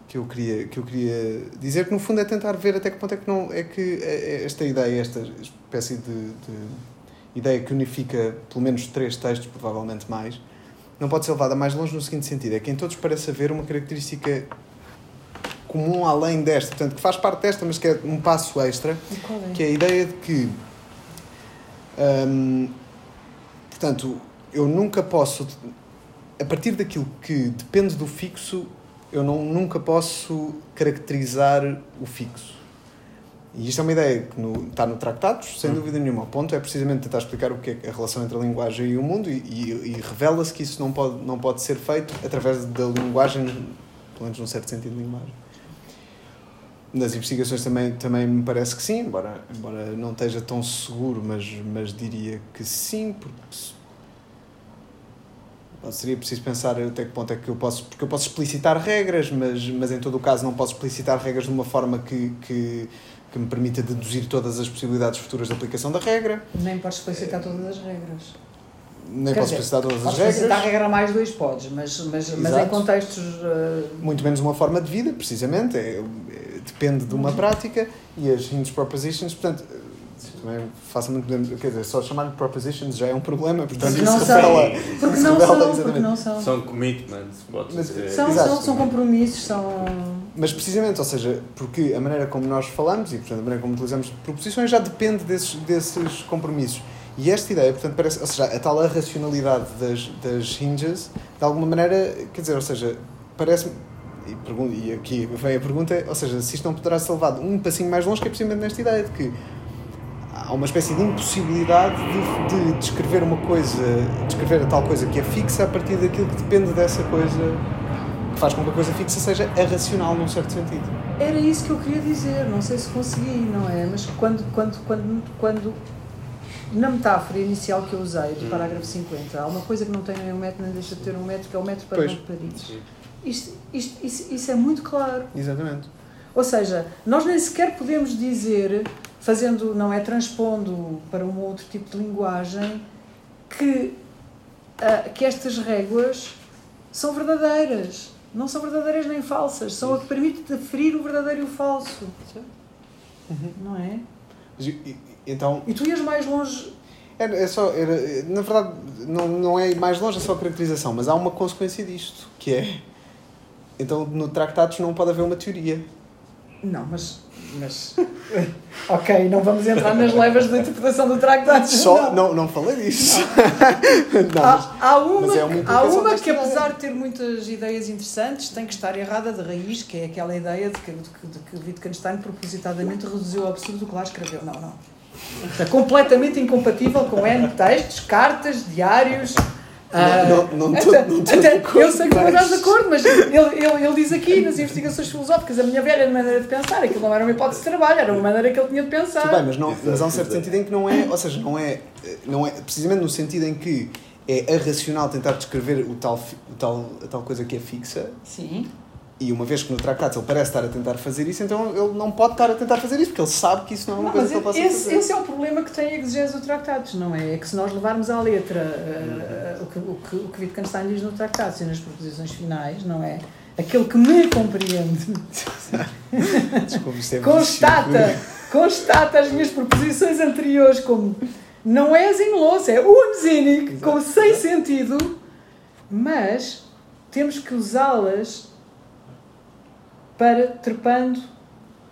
que, eu queria, que eu queria dizer, que no fundo é tentar ver até que ponto é que não é que é- é esta ideia, esta espécie de, de ideia que unifica pelo menos três textos, provavelmente mais, não pode ser levada mais longe no seguinte sentido: é que em todos parece haver uma característica comum além desta, portanto, que faz parte desta, mas que é um passo extra, é? que é a ideia de que, hum, portanto, eu nunca posso, a partir daquilo que depende do fixo, eu não, nunca posso caracterizar o fixo. E isto é uma ideia que no- está no Tratados, sem dúvida nenhuma. O ponto é precisamente tentar explicar o que é a relação entre a linguagem e o mundo e, e- e revela-se que isso não pode, não pode ser feito através da linguagem, pelo menos num certo sentido de linguagem. Nas investigações também, também me parece que sim, embora, embora não esteja tão seguro, mas, mas diria que sim, porque seria preciso pensar até que ponto é que eu posso, porque eu posso explicitar regras, mas, mas em todo o caso não posso explicitar regras de uma forma que, que, que me permita deduzir todas as possibilidades futuras de aplicação da regra, Nem podes explicitar todas as regras. nem Quer posso explicitar todas as Podes explicitar a regras, regra mais dois, podes, mas, mas, mas em contextos. eh, muito menos uma forma de vida, precisamente, é, é- depende de uma prática, e as hinge propositions, portanto, também facilmente podemos, quer dizer, só chamar de propositions já é um problema, portanto Porque isso não são. revela, Porque não revela são, porque não são. São commitments, pode Mas- dizer. São, são, são compromissos, são. Mas precisamente, ou seja, porque a maneira como nós falamos e portanto, a maneira como utilizamos proposições já depende desses, desses compromissos. E esta ideia, portanto, parece, ou seja, a tal irracionalidade das, das hinges, de alguma maneira, quer dizer, ou seja, parece-me, e, pergun- e aqui vem a pergunta, ou seja, se isto não poderá ser levado um passinho mais longe, que é precisamente nesta ideia de que há uma espécie de impossibilidade de, de descrever uma coisa, descrever a tal coisa que é fixa a partir daquilo que depende dessa coisa, faz com que a coisa fixa seja irracional num certo sentido. Era isso que eu queria dizer, não sei se consegui, não é? Mas quando, quando, quando, quando na metáfora inicial que eu usei do Hum. parágrafo 50, há uma coisa que não tem nem um metro nem deixa de ter um metro, que é o metro para Pois. não Paris. Isto, isto, isso, isso é muito claro. Exatamente. Ou seja, nós nem sequer podemos dizer, fazendo, não é transpondo para um outro tipo de linguagem, que, ah, que estas réguas são verdadeiras. Não são verdadeiras nem falsas, são a que permite deferir o verdadeiro e o falso. Não é? Mas, e- Então, E tu ias mais longe. era, é só, era, na verdade, não, não é mais longe a só caracterização, mas há uma consequência disto, que é, então no Tractados não pode haver uma teoria. Não, mas. Mas... ok, não vamos entrar nas levas da interpretação do tratado. Só, não, não falei disso. não, mas, Há, há uma, é uma há uma que, apesar de ter muitas ideias interessantes, tem que estar errada de raiz, que é aquela ideia de que, de de que Wittgenstein propositadamente reduziu ao absurdo o que lá escreveu. Não, não. Está completamente incompatível com N textos, cartas, diários. Ah, não, não, não, até- não estou de até- acordo, eu sei que não estás de acordo, mas ele, ele, ele diz aqui nas investigações filosóficas a minha velha maneira de pensar, aquilo não era uma hipótese de trabalho, era uma maneira que ele tinha de pensar. Tudo bem, mas, não, mas há um certo sentido em que não é, ou seja, não é, não é precisamente no sentido em que é irracional tentar descrever o tal, o tal, a tal coisa que é fixa, Sim. E uma vez que no Tractados ele parece estar a tentar fazer isso, então ele não pode estar a tentar fazer isso, porque ele sabe que isso não é uma Não, coisa que ele possa esse, fazer. esse é o problema que tem a exigência do Tractados, não é? É que se nós levarmos à letra uh, o, que, o, que, o que Wittgenstein diz no Tractados e nas proposições finais, não é? aquele que me compreende, é constata, constata as minhas proposições anteriores como não é zinloso, é Exato, com sem sentido, mas temos que usá-las para, trepando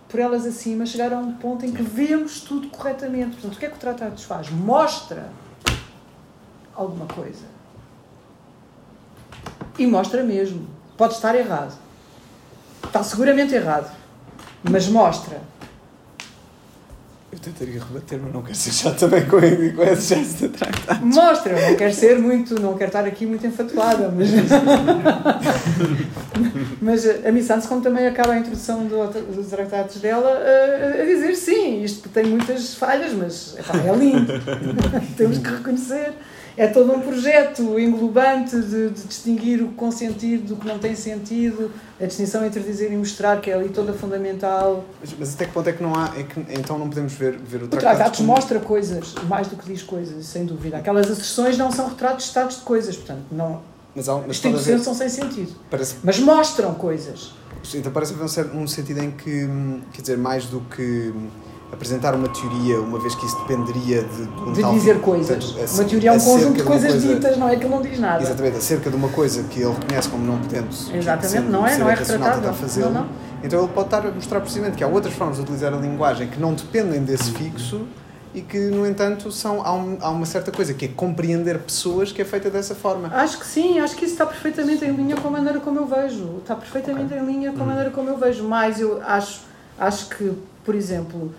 por elas acima, chegar a um ponto em que vemos tudo corretamente. Portanto, o que é que o tratado nos faz? Mostra alguma coisa. E mostra mesmo. Pode estar errado. Está seguramente errado. Mas mostra. Eu tentaria rebater, mas não quero ser chato também com, com esse gesto de tractar. Mostra, não quero ser muito, não quero estar aqui muito enfatuada, mas. mas a Miss Santos, como também acaba a introdução do, dos tratados dela, a, a dizer sim, isto tem muitas falhas, mas epá, é lindo. Temos que reconhecer. É todo um projeto englobante de, de distinguir o que com sentido do que não tem sentido, a distinção entre dizer e mostrar, que é ali toda fundamental. Mas, mas até que ponto é que não há. É que, então não podemos ver, ver o O tractatus Tratados como- mostra coisas, mais do que diz coisas, sem dúvida. Aquelas asserções não são retratos de estados de coisas, portanto, não, Mas, há, mas pode haver, são sem sentido. parece, Mas mostram coisas. então parece haver um, um sentido em que, hum, quer dizer, mais do que hum, apresentar uma teoria, uma vez que isso dependeria de, de um De tal dizer tipo- coisas. portanto, Uma teoria é um conjunto de coisas coisa- ditas, não é que ele não diz nada. Exatamente, acerca de uma coisa que ele reconhece como não podendo Exatamente, sendo- não é? Não é fazê-lo. Não, não. Então ele pode estar a mostrar precisamente que há outras formas de utilizar a linguagem que não dependem desse fixo e que, no entanto, são, há, um- há uma certa coisa que é compreender pessoas que é feita dessa forma. Acho que sim, acho que isso está perfeitamente em linha com a maneira como eu vejo. Está perfeitamente em linha com a maneira como eu vejo. Mas eu acho, acho que, por exemplo,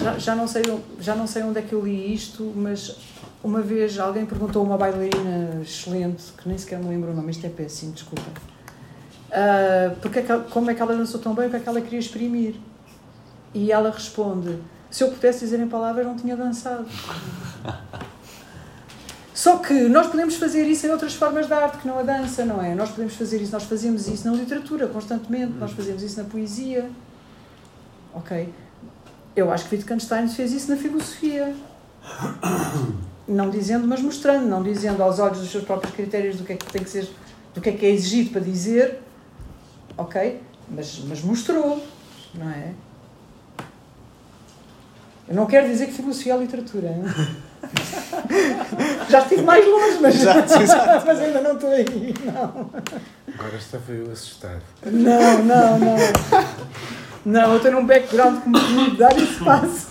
já, já, não sei, já não sei onde é que eu li isto, mas uma vez alguém perguntou a uma bailarina excelente, que nem sequer me lembro o nome, isto é péssimo, desculpa. Ah, porque é que como é que ela dançou tão bem, o que é que ela queria exprimir? E ela responde: Se eu pudesse dizer em palavras, não tinha dançado. Só que nós podemos fazer isso em outras formas de arte que não a dança, não é? Nós podemos fazer isso, nós fazemos isso na literatura constantemente, nós fazemos isso na poesia. Ok? Eu acho que Wittgenstein fez isso na filosofia. Não dizendo, mas mostrando, não dizendo aos olhos dos seus próprios critérios do que é que tem que ser, do que é que é exigido para dizer, ok? Mas, mas mostrou, não é? Eu não quero dizer que filosofia é literatura. Já estive mais longe, mas, Exato, exato. mas ainda não estou aí. Não, Agora estava eu assustado. não, não. Não, não eu tenho um background que me permite dar espaço.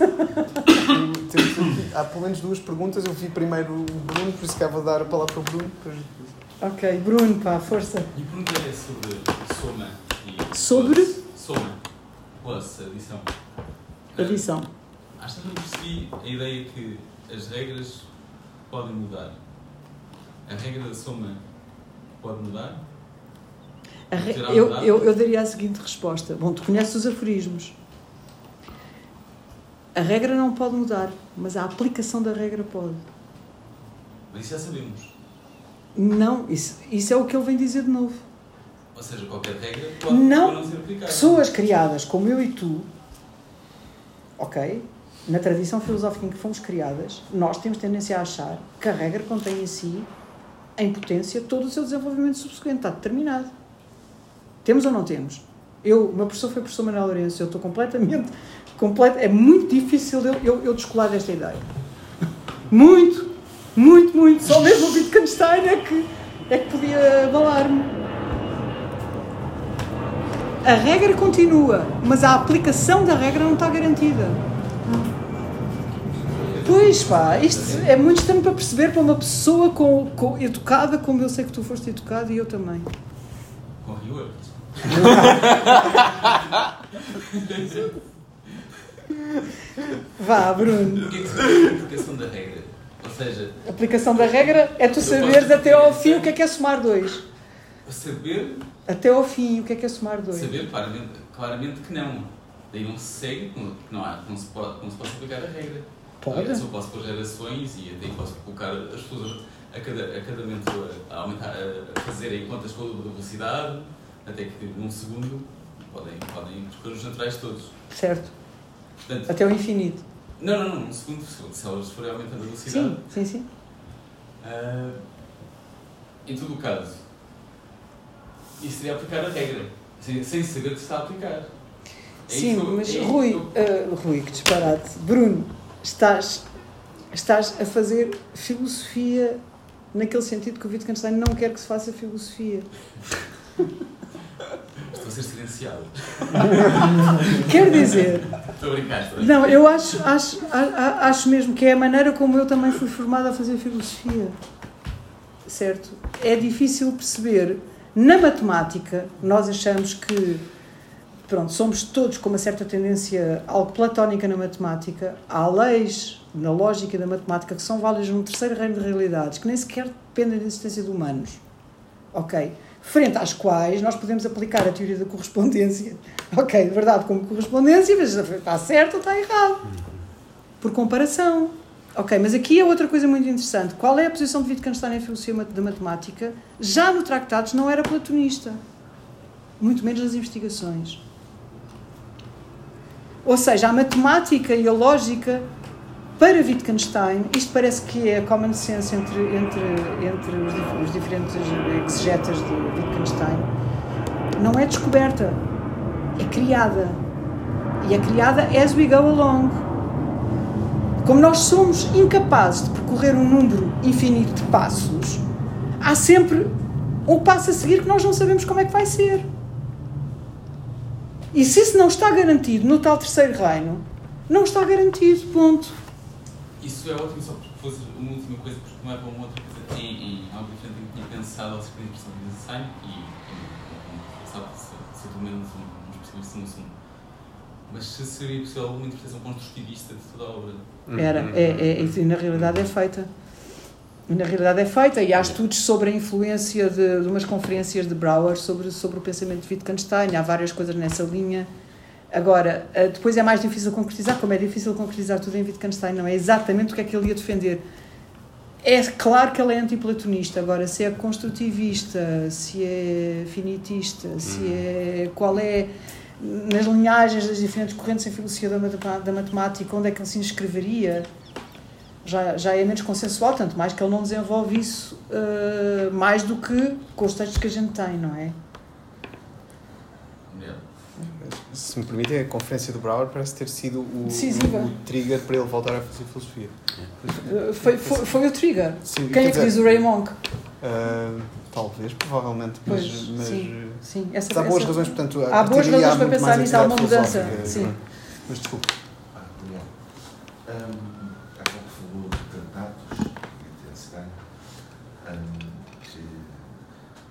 Temos aqui- há pelo menos duas perguntas. Eu vi primeiro o Bruno, por isso que eu vou dar a palavra para o Bruno. depois- Ok, Bruno, pá, força. Minha pergunta é sobre Soma e. Sobre? Plus. Soma. Plus, adição. Adição. Acho que não percebi a ideia que as regras podem mudar. A regra da soma pode mudar? Eu, eu, eu daria a seguinte resposta. Bom, tu conheces os aforismos. A regra não pode mudar, mas a aplicação da regra pode. Mas isso já sabemos. Não, isso, isso é o que ele vem dizer de novo. Ou seja, qualquer regra pode Não. não ser aplicada. Pessoas criadas como eu e tu, ok? Na tradição filosófica em que fomos criadas, nós temos tendência a achar que a regra contém em si, em potência, todo o seu desenvolvimento subsequente. Está determinado. Temos ou não temos? Eu, o meu professor foi o professor Manuel Lourenço, eu estou completamente. Complet, é muito difícil eu, eu, eu descolar desta ideia. Muito, muito, muito. Só mesmo o Wittgenstein é que, é que podia abalar-me. A regra continua, mas a aplicação da regra não está garantida. Pois pá, isto é muito estranho para perceber para uma pessoa com, com- educada como eu sei que tu foste educado e eu também. Com rigor. Vá, Bruno. O que é que significa a aplicação da regra? Ou seja, A aplicação da regra é tu Eu saberes posso até ao fim o que é que é somar dois. saber, Até ao fim o que é que é somar dois. saber claramente, claramente que não. Daí não se segue que não, não, há, não, se pode, não se pode aplicar a regra. Pode. Eu só posso pôr gerações e até posso colocar as pessoas a cada, a cada momento a, aumentar, a fazerem contas com a velocidade, até que num segundo podem, podem percorrer os naturais todos. Certo. Portanto, Até ao infinito. não, não, não, num segundo, se elas forem aumentando a velocidade. Sim, sim, sim. Ah, em todo o caso, isso seria aplicar a regra, sem, sem saber que se está a aplicar. É Sim, isso mas é Rui, ah, Rui, que disparate. Bruno, estás, estás a fazer filosofia naquele sentido que o Wittgenstein não quer que se faça filosofia. Estou a ser silenciado. Quer dizer, Estou a brincar, estou a brincar. não, eu acho, acho, acho mesmo que é a maneira como eu também fui formada a fazer filosofia. Certo? É difícil perceber. Na matemática, nós achamos que pronto, somos todos com uma certa tendência algo platónica na matemática. Há leis na lógica da matemática que são válidas num terceiro reino de realidades, que nem sequer dependem da existência de humanos. Ok? Frente às quais nós podemos aplicar a teoria da correspondência. Ok, de verdade, como correspondência, mas está certo ou está errado. Por comparação. Ok, mas aqui é outra coisa muito interessante. Qual é a posição de Wittgenstein em filosofia da matemática? Já no Tractados não era platonista. Muito menos nas investigações. Ou seja, a matemática e a lógica, para Wittgenstein, isto parece que é common sense entre, entre, entre os, os diferentes exegetas de Wittgenstein, não é descoberta, é criada. E é criada as we go along. Como nós somos incapazes de percorrer um número infinito de passos, há sempre um passo a seguir que nós não sabemos como é que vai ser. E se isso não está garantido no tal terceiro reino, não está garantido, ponto. Isso é ótimo, só porque fosse uma última coisa, porque não é para uma outra coisa. Em, em algo diferente que tinha pensado acerca da impressão de design e, e sabe, se- se eu pelo menos um, um especialista no assunto. Mas se seria possível alguma interpretação construtivista de toda a obra? Era, é, é, e na realidade é feita. E na realidade é feita, e há estudos sobre a influência de, de umas conferências de Brouwer sobre, sobre o pensamento de Wittgenstein, há várias coisas nessa linha. Agora, eh, depois é mais difícil concretizar, como é difícil concretizar tudo em Wittgenstein, não é exatamente o que é que ele ia defender. É claro que ele é antiplatonista, agora se é construtivista, se é finitista, se é. qual é. nas linhagens das diferentes correntes em filosofia da, matemática, onde é que ele se inscreveria, já, já é menos consensual, tanto mais que ele não desenvolve isso eh, mais do que com os textos que a gente tem, não é? Obrigado. Se me permitem, a conferência do Brouwer parece ter sido o, o trigger para ele voltar a fazer filosofia. Eh, Foi, foi, foi o trigger. Sim, Quem é que diz o Ray Monk? ah, talvez, provavelmente, mas, Pois, mas sim. Sim, essa, há boas essa- razões, portanto, Há a boas razões para muito pensar nisso, há uma mudança, sim. Mas desculpe. Ah, obrigado. Hum, há pouco falou de tratados e Wittgenstein, hum, que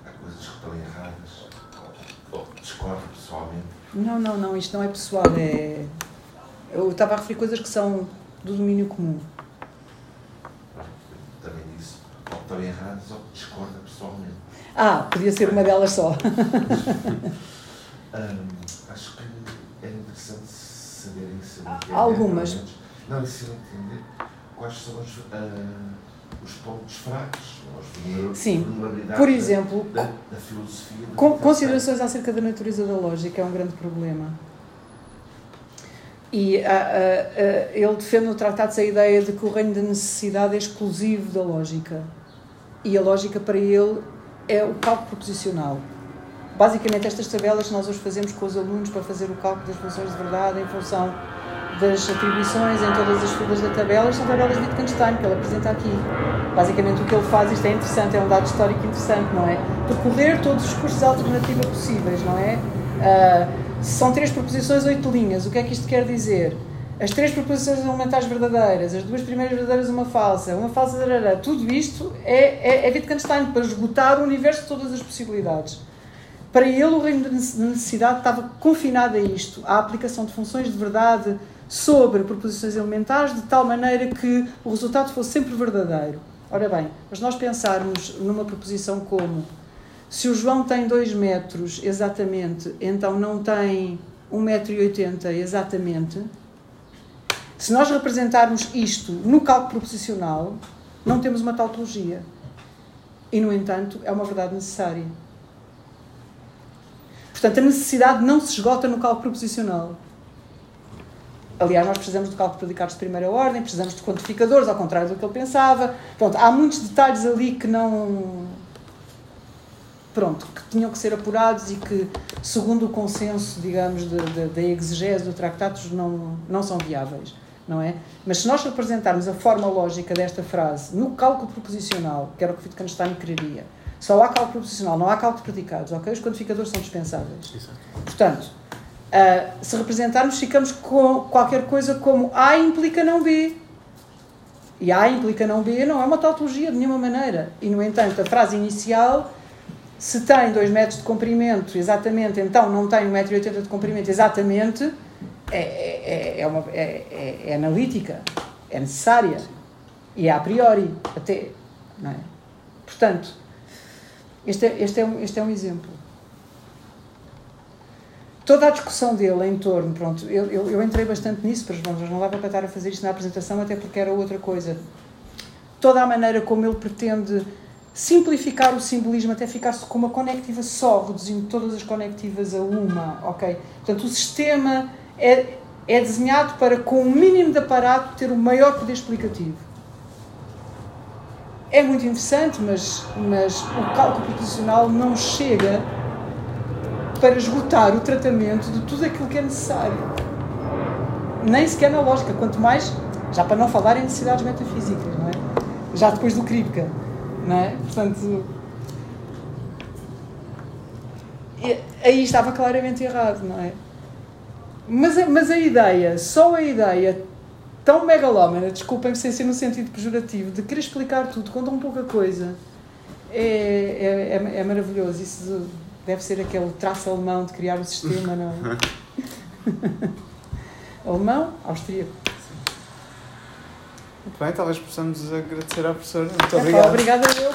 há coisas que estão erradas, ou, ou discordo pessoalmente. Não, não, não, isto não é pessoal, é... Eu estava a referir coisas que são do domínio comum. Também disse, ou estão erradas ou discorda pessoalmente. Ah, podia ser uma delas só. Hum, acho que é interessante saberem se entender, Algumas. Não, se entender quais são os, ah, os pontos fracos, as Sim. Por da- exemplo, da, da filosofia. Com- Wittgenstein. considerações acerca da natureza da lógica é um grande problema. E ah, ah, ah, ele defende no tratado a ideia de que o reino da necessidade é exclusivo da lógica. E a lógica para ele é o cálculo proposicional. Basicamente, estas tabelas nós hoje fazemos com os alunos para fazer o cálculo das funções de verdade em função das atribuições em todas as filas da tabela são tabelas de Wittgenstein que ele apresenta aqui. Basicamente, o que ele faz, isto é interessante, é um dado histórico interessante, não é? Percorrer todos os cursos de alternativa possíveis, não é? Ah, são três proposições, oito linhas. O que é que isto quer dizer? As três proposições elementares verdadeiras, as duas primeiras verdadeiras, uma falsa, uma falsa, darará. tudo isto é, é, é Wittgenstein para esgotar o universo de todas as possibilidades. Para ele, o reino da necessidade estava confinado a isto, à aplicação de funções de verdade sobre proposições elementares, de tal maneira que o resultado fosse sempre verdadeiro. Ora bem, mas nós pensarmos numa proposição como se o João tem 2 metros exatamente, então não tem 1,80m exatamente. Se nós representarmos isto no cálculo proposicional, não temos uma tautologia. E, no entanto, é uma verdade necessária. Portanto, a necessidade não se esgota no cálculo proposicional. Aliás, nós precisamos de cálculo de predicados de primeira ordem, precisamos de quantificadores, ao contrário do que ele pensava. Pronto, há muitos detalhes ali que não. pronto, que tinham que ser apurados e que, segundo o consenso, digamos, da exegese do Tractatus, não, não são viáveis, não é? Mas se nós representarmos a forma lógica desta frase no cálculo proposicional, que era o que Wittgenstein queria, só há cálculo proposicional, não há cálculo de predicados, ok? Os quantificadores são dispensáveis. Portanto, ah, se representarmos, ficamos com qualquer coisa como A implica não B. E A implica não B não é uma tautologia de nenhuma maneira. E, no entanto, a frase inicial, se tem 2 metros de comprimento, exatamente, então não tem 1,80m de comprimento, exatamente, é, é, é, uma, é, é, é analítica, é necessária. E é a priori, até. Não é? Portanto, este é, este, é um, este é um exemplo toda a discussão dele em torno, pronto, eu, eu, eu entrei bastante nisso, mas bom, não dava para estar a fazer isto na apresentação, até porque era outra coisa. Toda a maneira como ele pretende simplificar o simbolismo até ficar-se com uma conectiva só, reduzindo todas as conectivas a uma, ok? Portanto, o sistema é, é desenhado para, com o mínimo de aparato, ter o maior poder explicativo. É muito interessante, mas, mas o cálculo proposicional não chega para esgotar o tratamento de tudo aquilo que é necessário. Nem sequer na lógica, quanto mais, já para não falar em necessidades metafísicas, não é? Já depois do Kripke, não é? Portanto, aí estava claramente errado, não é? Mas, a- mas a ideia, só a ideia tão megalómana, desculpem-me sem ser no sentido pejorativo, de querer explicar tudo com tão pouca coisa, é, é, é, é maravilhoso. Isso deve ser aquele traço alemão de criar o sistema, não é? alemão, austríaco. Muito bem, talvez possamos agradecer à professora. Muito Epá, obrigado. Obrigada a eu.